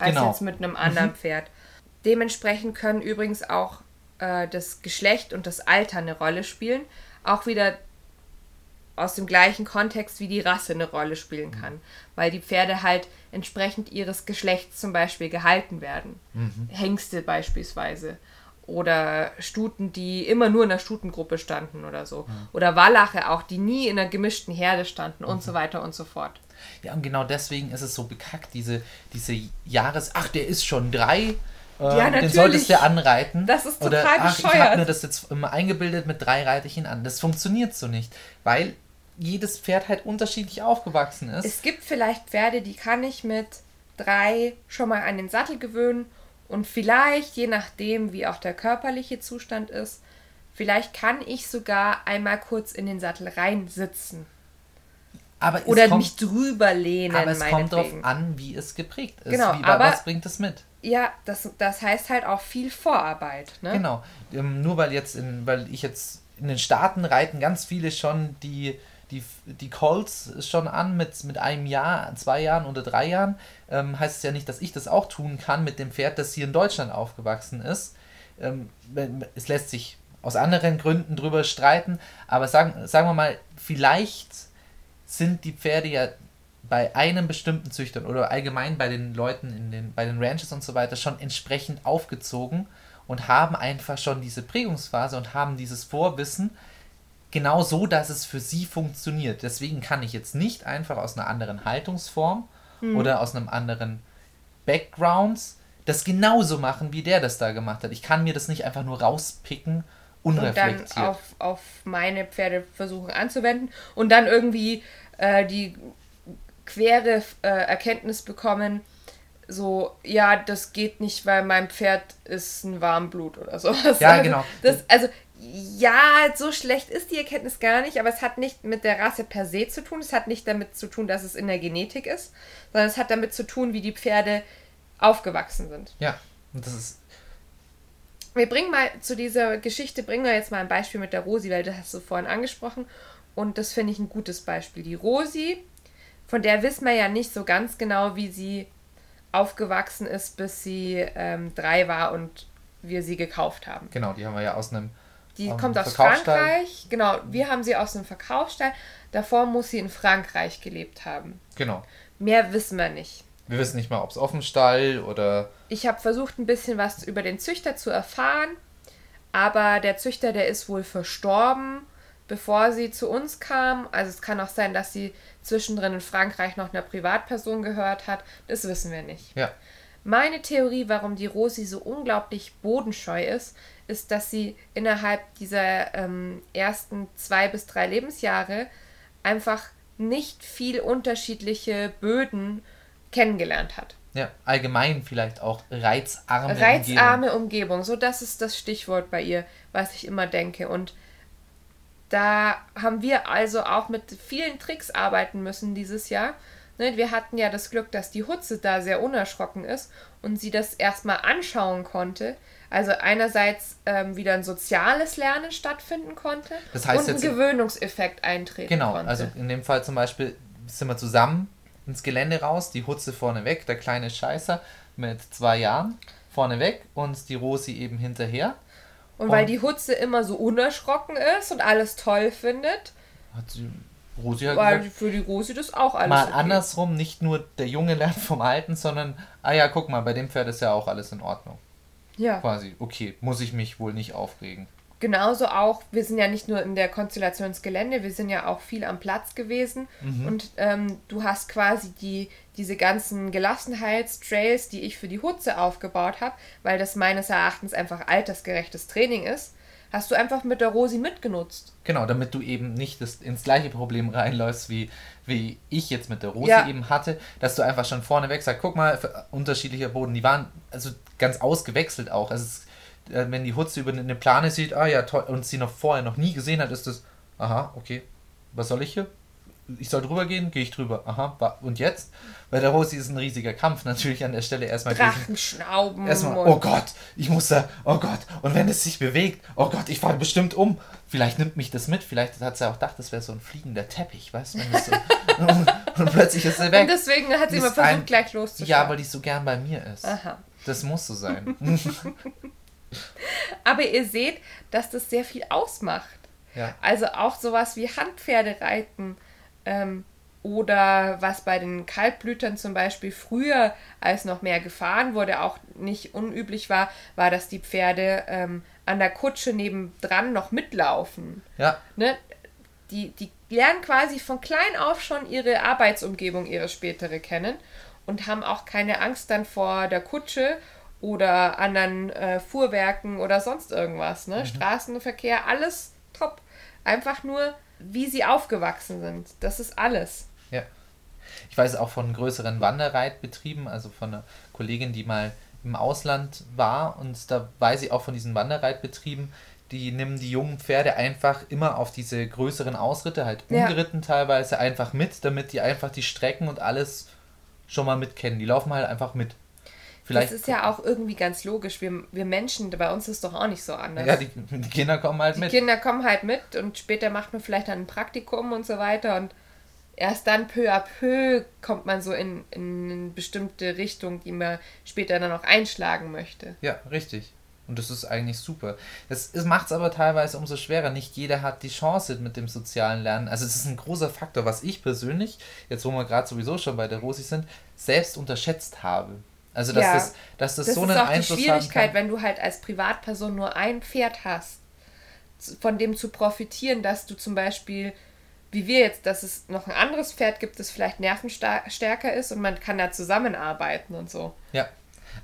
als Genau. jetzt mit einem anderen Pferd. Dementsprechend können übrigens auch äh, das Geschlecht und das Alter eine Rolle spielen. Auch wieder aus dem gleichen Kontext wie die Rasse eine Rolle spielen kann. Weil die Pferde halt entsprechend ihres Geschlechts zum Beispiel gehalten werden. Hengste beispielsweise. Oder Stuten, die immer nur in der Stutengruppe standen oder so. Oder Wallache auch, die nie in einer gemischten Herde standen und so weiter und so fort. Ja, und genau deswegen ist es so bekackt, diese, diese Jahres... Ach, der ist schon drei. Äh, Ja, Den solltest du anreiten. Das ist Oder, total ach, ich habe mir das jetzt immer eingebildet, mit drei reite ich ihn an. Das funktioniert so nicht, weil jedes Pferd halt unterschiedlich aufgewachsen ist. Es gibt vielleicht Pferde, die kann ich mit drei schon mal an den Sattel gewöhnen und vielleicht, je nachdem, wie auch der körperliche Zustand ist, vielleicht kann ich sogar einmal kurz in den Sattel reinsitzen aber oder kommt, mich drüber lehnen, aber es kommt darauf an, wie es geprägt ist. Genau, wie, aber- was bringt es mit? Ja, das, das heißt halt auch viel Vorarbeit. Ne? Genau. Ähm, nur weil jetzt in, weil ich jetzt in den Staaten reiten ganz viele schon die, die, die Colts schon an mit, mit einem Jahr, zwei Jahren oder drei Jahren, ähm, heißt es ja nicht, dass ich das auch tun kann mit dem Pferd, das hier in Deutschland aufgewachsen ist. Ähm, es lässt sich aus anderen Gründen drüber streiten, aber sagen, sagen wir mal, vielleicht sind die Pferde ja bei einem bestimmten Züchtern oder allgemein bei den Leuten in den, bei den Ranches und so weiter schon entsprechend aufgezogen und haben einfach schon diese Prägungsphase und haben dieses Vorwissen genau so, dass es für sie funktioniert. Deswegen kann ich jetzt nicht einfach aus einer anderen Haltungsform oder aus einem anderen Background das genauso machen, wie der das da gemacht hat. Ich kann mir das nicht einfach nur rauspicken, und dann unreflektiert. auf, auf meine Pferde versuchen anzuwenden und dann irgendwie äh, die quere äh, Erkenntnis bekommen, so, ja, das geht nicht, weil mein Pferd ist ein Warmblut oder sowas. Ja, also, genau. Das, also, ja, so schlecht ist die Erkenntnis gar nicht, aber es hat nicht mit der Rasse per se zu tun. Es hat nicht damit zu tun, dass es in der Genetik ist, sondern es hat damit zu tun, wie die Pferde aufgewachsen sind. Ja, und das ist. Wir bringen mal zu dieser Geschichte, bringen wir jetzt mal ein Beispiel mit der Rosi, weil das hast du vorhin angesprochen. Und das finde ich ein gutes Beispiel. Die Rosi, von der wissen wir ja nicht so ganz genau, wie sie aufgewachsen ist, bis sie ähm, drei war und wir sie gekauft haben. Genau, die haben wir ja aus einem. Die ähm, kommt aus. Frankreich. Genau, wir haben sie aus einem Verkaufsstall. Davor muss sie in Frankreich gelebt haben. Genau. Mehr wissen wir nicht. Wir wissen nicht mal, ob es auf dem Stall oder. Ich habe versucht, ein bisschen was über den Züchter zu erfahren, aber der Züchter, der ist wohl verstorben, bevor sie zu uns kam. Also es kann auch sein, dass sie zwischendrin in Frankreich noch einer Privatperson gehört hat. Das wissen wir nicht. Ja. Meine Theorie, warum die Rosi so unglaublich bodenscheu ist, ist, dass sie innerhalb dieser ähm, ersten zwei bis drei Lebensjahre einfach nicht viel unterschiedliche Böden kennengelernt hat. Ja, allgemein vielleicht auch reizarme Reizarme Umgebung. so das ist das Stichwort bei ihr, was ich immer denke. Und da haben wir also auch mit vielen Tricks arbeiten müssen dieses Jahr. Ne, wir hatten ja das Glück, dass die Hutze da sehr unerschrocken ist und sie das erstmal anschauen konnte. Also einerseits ähm, wieder ein soziales Lernen stattfinden konnte Das heißt und ein Gewöhnungseffekt eintreten Genau, konnte. also in dem Fall zum Beispiel sind wir zusammen ins Gelände raus, die Hutze vorne weg, der kleine Scheißer mit zwei Jahren vorne weg und die Rosi eben hinterher. und weil und- die Hutze immer so unerschrocken ist und alles toll findet, Hat die Rosi halt weil gesagt, für die Rosi das auch alles mal okay. andersrum, nicht nur der Junge lernt vom Alten, sondern, ah ja, guck mal, bei dem Pferd ist ja auch alles in Ordnung. Ja. Quasi, okay, muss ich mich wohl nicht aufregen. Genauso auch, wir sind ja nicht nur in der Konstellationsgelände, wir sind ja auch viel am Platz gewesen und ähm, du hast quasi die, diese ganzen Gelassenheitstrails, die ich für die Hutze aufgebaut habe, weil das meines Erachtens einfach altersgerechtes Training ist, hast du einfach mit der Rosi mitgenutzt. Genau, damit du eben nicht das, ins gleiche Problem reinläufst, wie, wie ich jetzt mit der Rosi Ja. eben hatte, dass du einfach schon vorneweg sagst, guck mal, unterschiedlicher Boden, die waren also ganz ausgewechselt auch. Also es, wenn die Hutze über eine Plane sieht, ah ja, toll, und sie noch vorher noch nie gesehen hat, ist das, aha, okay, was soll ich hier? Ich soll drüber gehen, gehe ich drüber. Aha, und jetzt? Bei der Rosi ist ein riesiger Kampf natürlich an der Stelle erstmal. Drachenschnauben. Erstmal, oh Gott, ich muss da, oh Gott, und wenn es sich bewegt, oh Gott, ich falle bestimmt um. Vielleicht nimmt mich das mit, vielleicht hat sie auch gedacht, das wäre so ein fliegender Teppich, weißt du? So, und, und plötzlich ist sie weg. Und deswegen hat sie immer versucht, ein- gleich loszuschauen. Ja, weil die so gern bei mir ist. Aha. Das muss so sein. Aber ihr seht, dass das sehr viel ausmacht. ja. Also auch sowas wie Handpferdereiten ähm, oder was bei den Kaltblütern zum Beispiel früher, als noch mehr gefahren wurde, auch nicht unüblich war, war, dass die Pferde ähm, an der Kutsche nebendran noch mitlaufen. ja, Ne? Die, die lernen quasi von klein auf schon ihre Arbeitsumgebung, ihre spätere kennen und haben auch keine Angst dann vor der Kutsche oder anderen äh, Fuhrwerken oder sonst irgendwas. Ne? Straßenverkehr, alles top. Einfach nur, wie sie aufgewachsen sind. Das ist alles. ja. Ich weiß auch von größeren Wanderreitbetrieben, also von einer Kollegin, die mal im Ausland war und da weiß ich auch von diesen Wanderreitbetrieben, die nehmen die jungen Pferde einfach immer auf diese größeren Ausritte, halt Ja. ungeritten teilweise, einfach mit, damit die einfach die Strecken und alles schon mal mitkennen. Die laufen halt einfach mit. Vielleicht, das ist ja auch irgendwie ganz logisch. Wir, wir Menschen, bei uns ist doch auch nicht so anders. ja, die, die Kinder kommen halt Die mit. Kinder kommen halt mit und später macht man vielleicht dann ein Praktikum und so weiter und erst dann peu à peu kommt man so in, in eine bestimmte Richtung, die man später dann auch einschlagen möchte. Ja, richtig. Und das ist eigentlich super. Das macht es aber teilweise umso schwerer. Nicht jeder hat die Chance mit dem sozialen Lernen. Also es ist ein großer Faktor, was ich persönlich, jetzt wo wir gerade sowieso schon bei der Rosi sind, selbst unterschätzt habe. Also dass Ja. das, dass das, Das so ist einen auch die Einfluss haben Schwierigkeit, kann. wenn du halt als Privatperson nur ein Pferd hast, von dem zu profitieren, dass du zum Beispiel, wie wir jetzt, dass es noch ein anderes Pferd gibt, das vielleicht nervenstärker ist und man kann da zusammenarbeiten und so. Ja.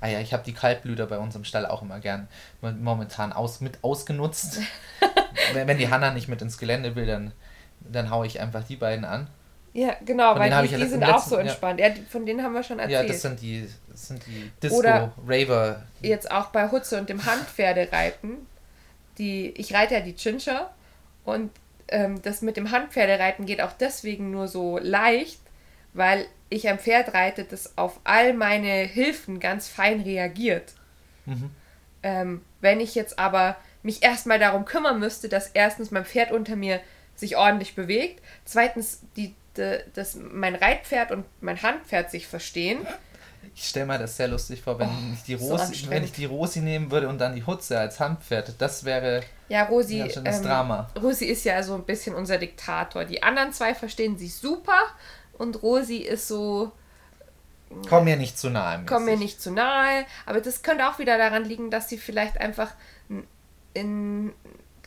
Ah ja, ich habe die Kaltblüter bei uns im Stall auch immer gern momentan aus, mit ausgenutzt. wenn, wenn die Hanna nicht mit ins Gelände will, dann, dann haue ich einfach die beiden an. Ja, genau, Von weil die, die ja sind im auch letzten- so ja. entspannt. Ja, die, von denen haben wir schon erzählt. Ja, das sind die, das sind die Disco-Raver. jetzt auch bei Hutze und dem Handpferdereiten, die, ich reite ja die Chincher und ähm, das mit dem Handpferdereiten geht auch deswegen nur so leicht, weil ich ein Pferd reite, das auf all meine Hilfen ganz fein reagiert. Mhm. Ähm, wenn ich jetzt aber mich erstmal darum kümmern müsste, dass erstens mein Pferd unter mir sich ordentlich bewegt, zweitens die, de, dass mein Reitpferd und mein Handpferd sich verstehen, Ich stelle mir das sehr lustig vor, wenn, ich die Oh, so Rosi, anstrengend. wenn ich die Rosi nehmen würde und dann die Hutze als Handpferd. Das wäre Ja, Rosi, ein schönes ähm, Drama. Rosi ist ja so ein bisschen unser Diktator. Die anderen zwei verstehen sich super und Rosi ist so, Komm mir nicht zu nahe. komm mir mäßig. nicht zu nahe. Aber das könnte auch wieder daran liegen, dass sie vielleicht einfach in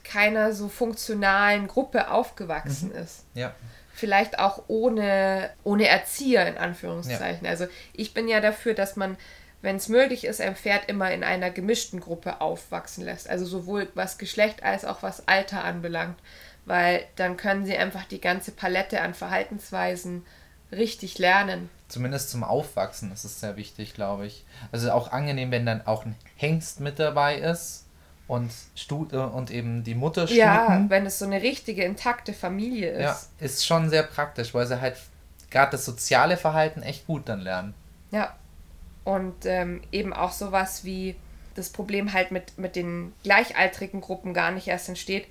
keiner so funktionalen Gruppe aufgewachsen ist. Ja. Vielleicht auch ohne, ohne Erzieher in Anführungszeichen. Also ich bin ja dafür, dass man, wenn es möglich ist, ein Pferd immer in einer gemischten Gruppe aufwachsen lässt. Also sowohl was Geschlecht als auch was Alter anbelangt. Weil dann können sie einfach die ganze Palette an Verhaltensweisen richtig lernen. Zumindest zum Aufwachsen ist es sehr wichtig, glaube ich. Also auch angenehm, wenn dann auch ein Hengst mit dabei ist und, Stu äh, und eben die Mutter Ja, Stuten. wenn es so eine richtige, intakte Familie ist. Ja, ist schon sehr praktisch, weil sie halt gerade das soziale Verhalten echt gut dann lernen. Ja. Und ähm, eben auch sowas wie das Problem halt mit, mit den gleichaltrigen Gruppen gar nicht erst entsteht.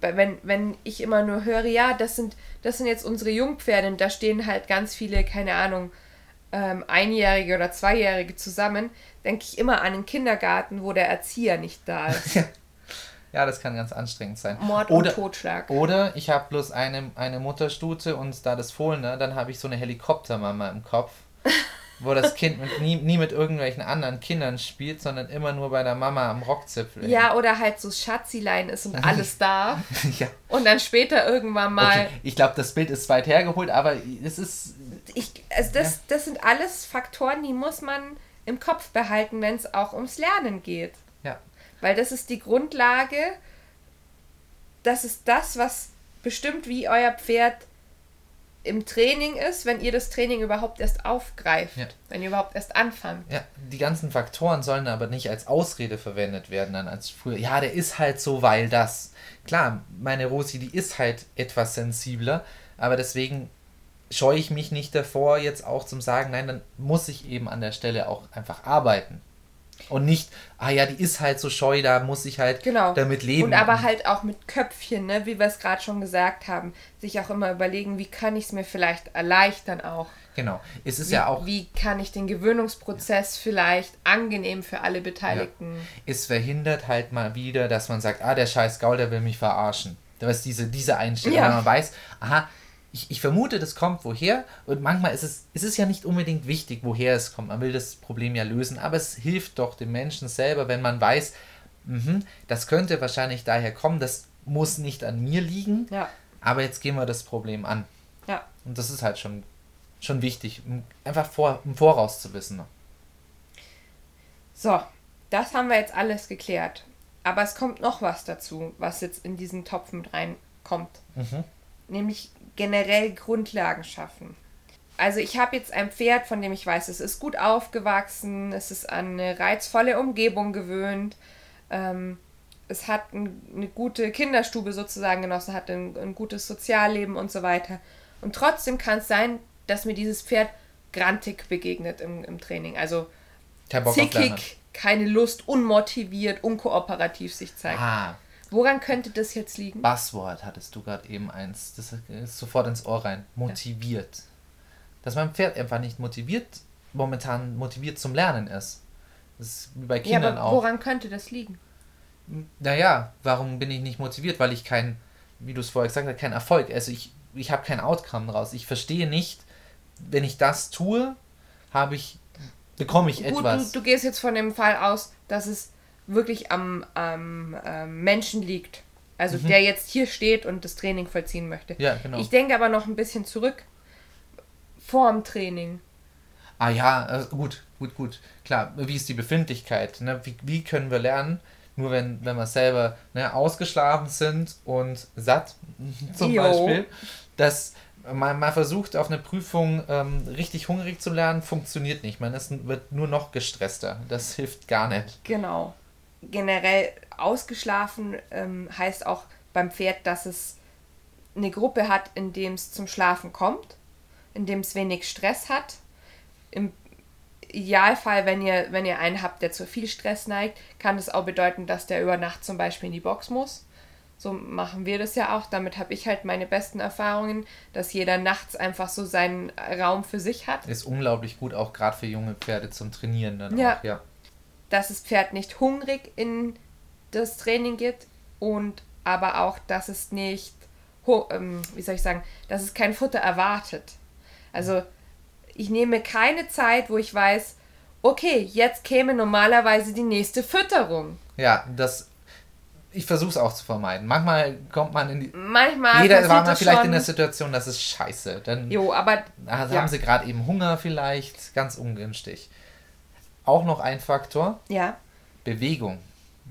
Wenn, wenn ich immer nur höre, ja, das sind, das sind jetzt unsere Jungpferde und da stehen halt ganz viele, keine Ahnung, ähm, Einjährige oder Zweijährige zusammen, denke ich immer an den Kindergarten, wo der Erzieher nicht da ist. Ja, das kann ganz anstrengend sein. Mord oder, und Totschlag. Oder ich habe bloß eine, eine Mutterstute und da das Fohlen, ne, dann habe ich so eine Helikoptermama im Kopf, wo das Kind mit, nie, nie mit irgendwelchen anderen Kindern spielt, sondern immer nur bei der Mama am Rockzipfel. Ja, oder halt so Schatzilein ist und alles da. ja. Und dann später irgendwann mal. Okay, ich glaube, das Bild ist weit hergeholt, aber es ist. ich, also das, das sind alles Faktoren, die muss man im Kopf behalten, wenn es auch ums Lernen geht. Ja. Weil das ist die Grundlage, das ist das, was bestimmt, wie euer Pferd im Training ist, wenn ihr das Training überhaupt erst aufgreift, Ja. wenn ihr überhaupt erst anfangt. Ja, die ganzen Faktoren sollen aber nicht als Ausrede verwendet werden, dann als früher. Ja, der ist halt so, weil das. Klar, meine Rosi, die ist halt etwas sensibler, aber deswegen scheue ich mich nicht davor, jetzt auch zum sagen, nein, dann muss ich eben an der Stelle auch einfach arbeiten. Und nicht, ah ja, die ist halt so scheu, da muss ich halt Genau. damit leben. Und aber halt auch mit Köpfchen, ne? wie wir es gerade schon gesagt haben, sich auch immer überlegen, wie kann ich es mir vielleicht erleichtern auch. Genau. Es ist Wie, ja auch, wie kann ich den Gewöhnungsprozess vielleicht angenehm für alle Beteiligten. es verhindert halt mal wieder, dass man sagt, ah, der scheiß Gaul, der will mich verarschen. Da ist diese, diese Einstellung, Ja. wenn man weiß, aha, ich, ich vermute, das kommt woher und manchmal ist es, es ist ja nicht unbedingt wichtig, woher es kommt. Man will das Problem ja lösen, aber es hilft doch dem Menschen selber, wenn man weiß, mhm, das könnte wahrscheinlich daher kommen, das muss nicht an mir liegen, Ja, aber jetzt gehen wir das Problem an. ja. Und das ist halt schon, schon wichtig, um einfach vor, im Voraus zu wissen. So, das haben wir jetzt alles geklärt. Aber es kommt noch was dazu, was jetzt in diesen Topf mit reinkommt. Mhm. Nämlich generell Grundlagen schaffen. Also ich habe jetzt ein Pferd, von dem ich weiß, es ist gut aufgewachsen, es ist an eine reizvolle Umgebung gewöhnt, ähm, es hat ein, eine gute Kinderstube sozusagen genossen, hat ein, ein gutes Sozialleben und so weiter. Und trotzdem kann es sein, dass mir dieses Pferd grantig begegnet im, im Training. Also zickig, keine Lust, unmotiviert, unkooperativ sich zeigt. Ah, Woran könnte das jetzt liegen? Buzzword hattest du gerade eben eins. Das ist sofort ins Ohr rein. Motiviert. Dass mein Pferd einfach nicht motiviert, momentan motiviert zum Lernen ist. Das ist wie bei Ja, Kindern aber auch. woran könnte das liegen? Naja, warum bin ich nicht motiviert? Weil ich kein, wie du es vorher gesagt hast, kein Erfolg. Also ich, ich habe kein Outcome draus. Ich verstehe nicht, wenn ich das tue, habe ich, bekomme ich Gut, etwas. du, du gehst jetzt von dem Fall aus, dass es wirklich am, am ähm, Menschen liegt. Also der jetzt hier steht und das Training vollziehen möchte. Mhm. ja, genau. Ich denke aber noch ein bisschen zurück. Vorm Training. Ah ja, äh, gut, gut, gut. Klar, wie ist die Befindlichkeit? Ne? Wie, wie können wir lernen? Nur wenn, wenn wir selber ne, ausgeschlafen sind und satt, zum Jo. Beispiel, dass man, man versucht auf eine Prüfung ähm, richtig hungrig zu lernen, funktioniert nicht. Man ist, wird nur noch gestresster. Das hilft gar nicht. Genau. Generell ausgeschlafen ähm, heißt auch beim Pferd, dass es eine Gruppe hat, in dem es zum Schlafen kommt, in dem es wenig Stress hat. Im Idealfall, wenn ihr, wenn ihr einen habt, der zu viel Stress neigt, kann das auch bedeuten, dass der über Nacht zum Beispiel in die Box muss. So machen wir das ja auch. Damit habe ich halt meine besten Erfahrungen, dass jeder nachts einfach so seinen Raum für sich hat. Ist unglaublich gut, auch gerade für junge Pferde zum Trainieren dann Ja. auch, ja. Dass das Pferd nicht hungrig in das Training geht und aber auch, dass es nicht, ähm, wie soll ich sagen, dass es kein Futter erwartet. Also ich nehme keine Zeit, wo ich weiß, okay, jetzt käme normalerweise die nächste Fütterung. Ja, das. Ich versuche es auch zu vermeiden. Manchmal kommt man in die. Manchmal Jeder war mal vielleicht schon. in der Situation, das ist scheiße. Dann Jo, aber also ja. haben sie gerade eben Hunger vielleicht, ganz ungünstig. Auch noch ein Faktor, ja, Bewegung.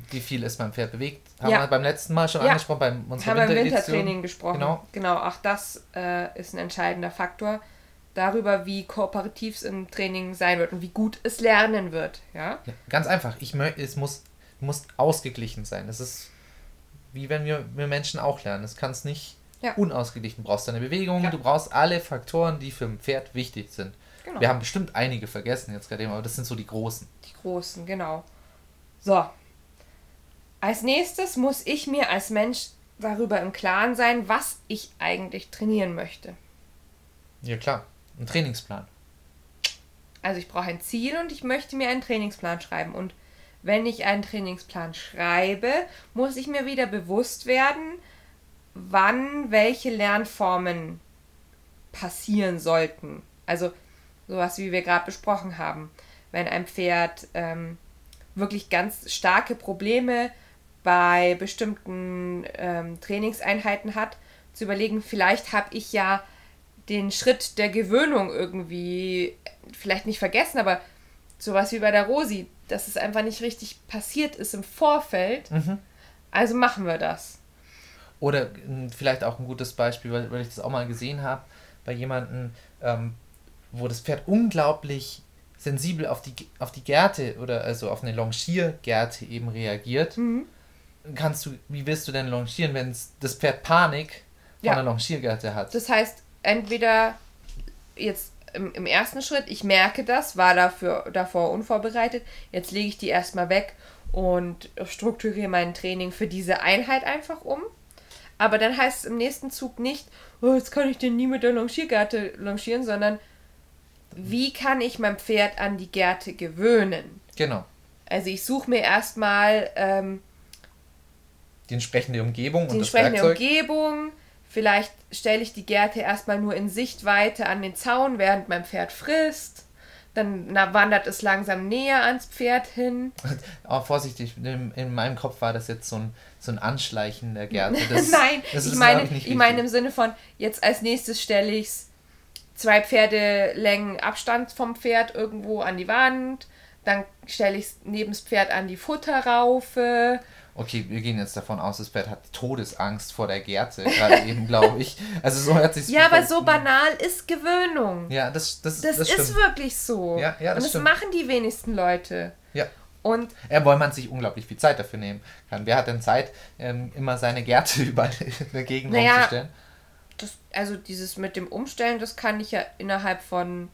Wie viel ist mein Pferd bewegt? Haben Ja. wir beim letzten Mal schon Ja. angesprochen, beim unserer haben Winteredition. Wintertraining gesprochen. Genau. genau, auch das äh, ist ein entscheidender Faktor darüber, wie kooperativ es im Training sein wird und wie gut es lernen wird. Ja, Ja, ganz einfach. Ich es muss, muss ausgeglichen sein. Das ist wie wenn wir, wir Menschen auch lernen. Es kann es nicht Ja. unausgeglichen. Du brauchst deine Bewegung, Ja. du brauchst alle Faktoren, die für ein Pferd wichtig sind. Genau. Wir haben bestimmt einige vergessen jetzt gerade eben, aber das sind so die großen. Die großen, genau. So. Als nächstes muss ich mir als Mensch darüber im Klaren sein, was ich eigentlich trainieren möchte. Ja klar, ein Trainingsplan. Also ich brauche ein Ziel und ich möchte mir einen Trainingsplan schreiben. Und wenn ich einen Trainingsplan schreibe, muss ich mir wieder bewusst werden, wann welche Lernformen passieren sollten. Also sowas, wie wir gerade besprochen haben. Wenn ein Pferd ähm, wirklich ganz starke Probleme bei bestimmten ähm, Trainingseinheiten hat, zu überlegen, vielleicht habe ich ja den Schritt der Gewöhnung irgendwie vielleicht nicht vergessen, aber sowas wie bei der Rosi, dass es einfach nicht richtig passiert ist im Vorfeld. Also machen wir das. Oder ähm, vielleicht auch ein gutes Beispiel, weil, weil ich das auch mal gesehen habe, bei jemandem, ähm, wo das Pferd unglaublich sensibel auf die, auf die Gerte oder also auf eine Longiergerte eben reagiert. Kannst du, wie willst du denn longieren, wenn das Pferd Panik vor Ja. einer Longiergerte hat? Das heißt, entweder jetzt im, im ersten Schritt, ich merke das, war dafür, davor unvorbereitet, jetzt lege ich die erstmal weg und strukturiere mein Training für diese Einheit einfach um. Aber dann heißt es im nächsten Zug nicht, oh, jetzt kann ich den nie mit der Longiergerte longieren, sondern wie kann ich mein Pferd an die Gerte gewöhnen? Genau. Also ich suche mir erstmal ähm, Die entsprechende Umgebung die und das entsprechende Werkzeug. Umgebung. Vielleicht stelle ich die Gerte erstmal nur in Sichtweite an den Zaun, während mein Pferd frisst. Dann wandert es langsam näher ans Pferd hin. Aber vorsichtig, in, in meinem Kopf war das jetzt so ein, so ein Anschleichen der Gerte. Das, Nein, das ich ist, meine, ich, meine im. Sinne von, jetzt als nächstes stelle ich zwei Pferdelängen Abstand vom Pferd irgendwo an die Wand. Dann stelle ich es neben das Pferd an die Futterraufe. Okay, wir gehen jetzt davon aus, das Pferd hat Todesangst vor der Gerte, gerade eben, glaube ich. Also so hört sich Ja, aber so banal ist Gewöhnung. Ja, das, das, Das, das, ist wirklich so. Ja, ja, das Und das stimmt. machen die wenigsten Leute. Ja. Und Ja, weil man sich unglaublich viel Zeit dafür nehmen kann. Wer hat denn Zeit, ähm, immer seine Gerte überall in der Gegend Naja, rumzustellen? Das, also dieses mit dem Umstellen, das kann ich ja innerhalb von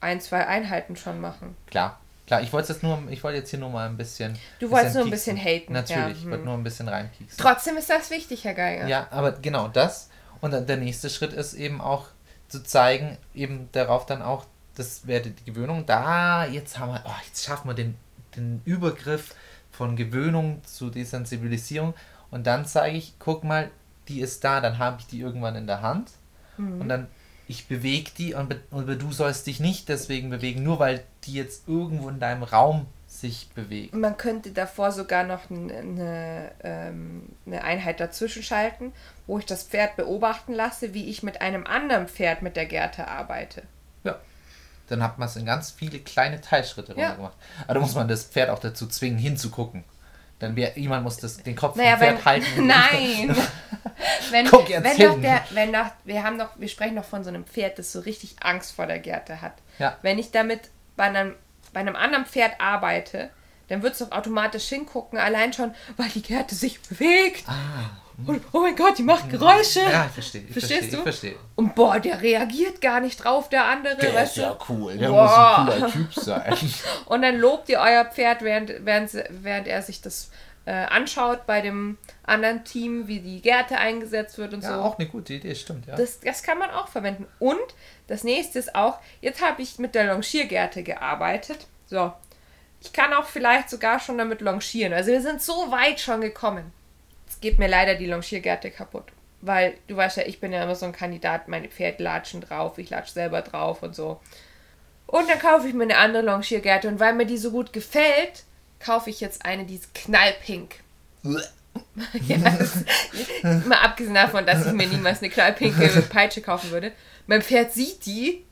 ein, zwei Einheiten schon machen. Klar, klar. Ich wollte jetzt nur, ich wollte jetzt hier nur mal ein bisschen. Du wolltest nur ein pieksen. bisschen haten, Natürlich, ja, ich hm. wollte nur ein bisschen reinpieksen. Trotzdem ist das wichtig, Herr Geiger. Ja, aber genau das. Und der nächste Schritt ist eben auch zu zeigen, eben darauf dann auch, das wäre die Gewöhnung. Da, jetzt haben wir, oh, jetzt schaffen wir den, den Übergriff von Gewöhnung zu Desensibilisierung. Und dann zeige ich, guck mal, die ist da, dann habe ich die irgendwann in der Hand. Mhm. Und dann, ich bewege die und, be- und du sollst dich nicht deswegen bewegen, nur weil die jetzt irgendwo in deinem Raum sich bewegt. Man könnte davor sogar noch eine, ähm, eine Einheit dazwischen schalten, wo ich das Pferd beobachten lasse, wie ich mit einem anderen Pferd mit der Gerte arbeite. Ja. Dann hat man es in ganz viele kleine Teilschritte Ja. runtergemacht. Aber da muss man das Pferd auch dazu zwingen, hinzugucken. Dann wär, jemand muss das, den Kopf Naja, vom Pferd wenn, halten. nein. wenn, Guck jetzt wenn hin. doch der, wenn doch, wir haben doch, wir sprechen doch von so einem Pferd, das so richtig Angst vor der Gerte hat. Ja. Wenn ich damit bei einem, bei einem anderen Pferd arbeite, dann wird es doch automatisch hingucken, allein schon, weil die Gerte sich bewegt. Und, oh mein Gott, die macht Geräusche. Ja, ich verstehe. Ich Verstehst verstehe, du? Ich verstehe. Und boah, der reagiert gar nicht drauf, der andere, weißt du? cool. Der muss ein Boah. cooler Typ sein. Und dann lobt ihr euer Pferd, während, während, während er sich das äh, anschaut bei dem anderen Team, wie die Gerte eingesetzt wird und ja, so. auch eine gute Idee, stimmt, ja. Das, das kann man auch verwenden. Und das nächste ist auch, jetzt habe ich mit der Longiergerte gearbeitet. So. Ich kann auch vielleicht sogar schon damit longieren. Also wir sind so weit schon gekommen. Jetzt geht mir leider die Longiergerte kaputt. Weil du weißt ja, ich bin ja immer so ein Kandidat, meine Pferde latschen drauf, ich latsch selber drauf und so. Und dann kaufe ich mir eine andere Longiergerte und weil mir die so gut gefällt, kaufe ich jetzt eine, die ist knallpink. Das, mal abgesehen davon, dass ich mir niemals eine knallpinke Peitsche kaufen würde. Mein Pferd sieht die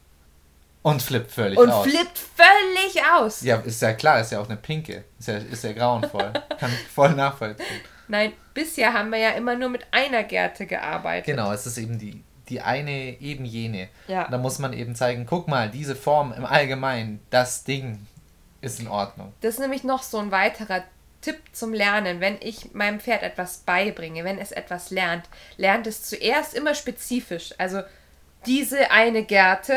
Und flippt völlig und aus. flippt völlig aus. Ja, ist ja klar, ist ja auch eine pinke. Ist ja, ist ja grauenvoll. Kann ich voll nachvollziehen. Nein, bisher haben wir ja immer nur mit einer Gerte gearbeitet. Genau, es ist eben die, die eine, eben jene. Ja. Da muss man eben zeigen, guck mal, diese Form im Allgemeinen, das Ding ist in Ordnung. Das ist nämlich noch so ein weiterer Tipp zum Lernen. Wenn ich meinem Pferd etwas beibringe, wenn es etwas lernt, lernt es zuerst immer spezifisch. Also diese eine Gerte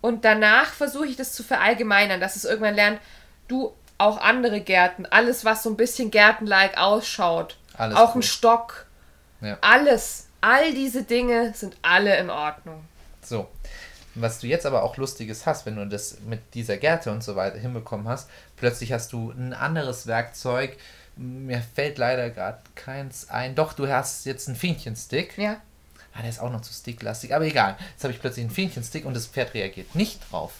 und danach versuche ich das zu verallgemeinern, dass es irgendwann lernt, du auch andere Gärten, alles was so ein bisschen gärtenlike ausschaut, Alles auch gut. ein Stock, Ja. alles, all diese Dinge sind alle in Ordnung. So. Was du jetzt aber auch Lustiges hast, wenn du das mit dieser Gerte und so weiter hinbekommen hast, plötzlich hast du ein anderes Werkzeug. Mir fällt leider gerade keins ein. Doch, du hast jetzt einen Fähnchenstick. Ja. Ah, der ist auch noch zu sticklastig, aber egal. Jetzt habe ich plötzlich einen Fähnchenstick und das Pferd reagiert nicht drauf.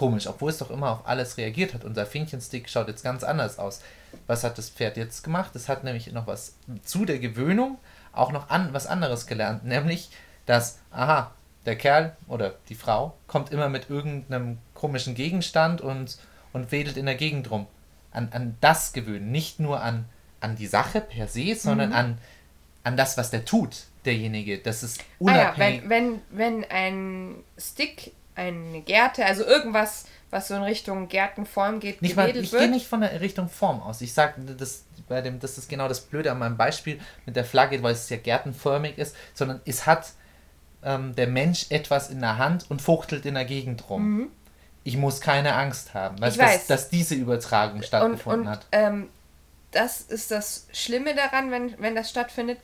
Komisch, obwohl es doch immer auf alles reagiert hat. Unser Fähnchenstick schaut jetzt ganz anders aus. Was hat das Pferd jetzt gemacht? Es hat nämlich noch was zu der Gewöhnung auch noch an was anderes gelernt, nämlich dass aha, der Kerl oder die Frau kommt immer mit irgendeinem komischen Gegenstand und und wedelt in der Gegend rum. An, an das gewöhnen, nicht nur an an die Sache per se, sondern an an das, was der tut, derjenige. Das ist Ah ja, unabhängig. wenn, wenn, wenn ein Stick, eine Gerte, also irgendwas, was so in Richtung Gärtenform geht, Nicht mal, ich gehe nicht von der Richtung Form aus. Ich sage, das, bei dem, das ist genau das Blöde an meinem Beispiel mit der Flagge, weil es ja gärtenförmig ist, sondern es hat ähm, der Mensch etwas in der Hand und fuchtelt in der Gegend rum. Ich muss keine Angst haben, weißt, Mhm. Ich weiß. Dass, dass diese Übertragung und stattgefunden und hat. ähm, das ist das Schlimme daran, wenn, wenn das stattfindet.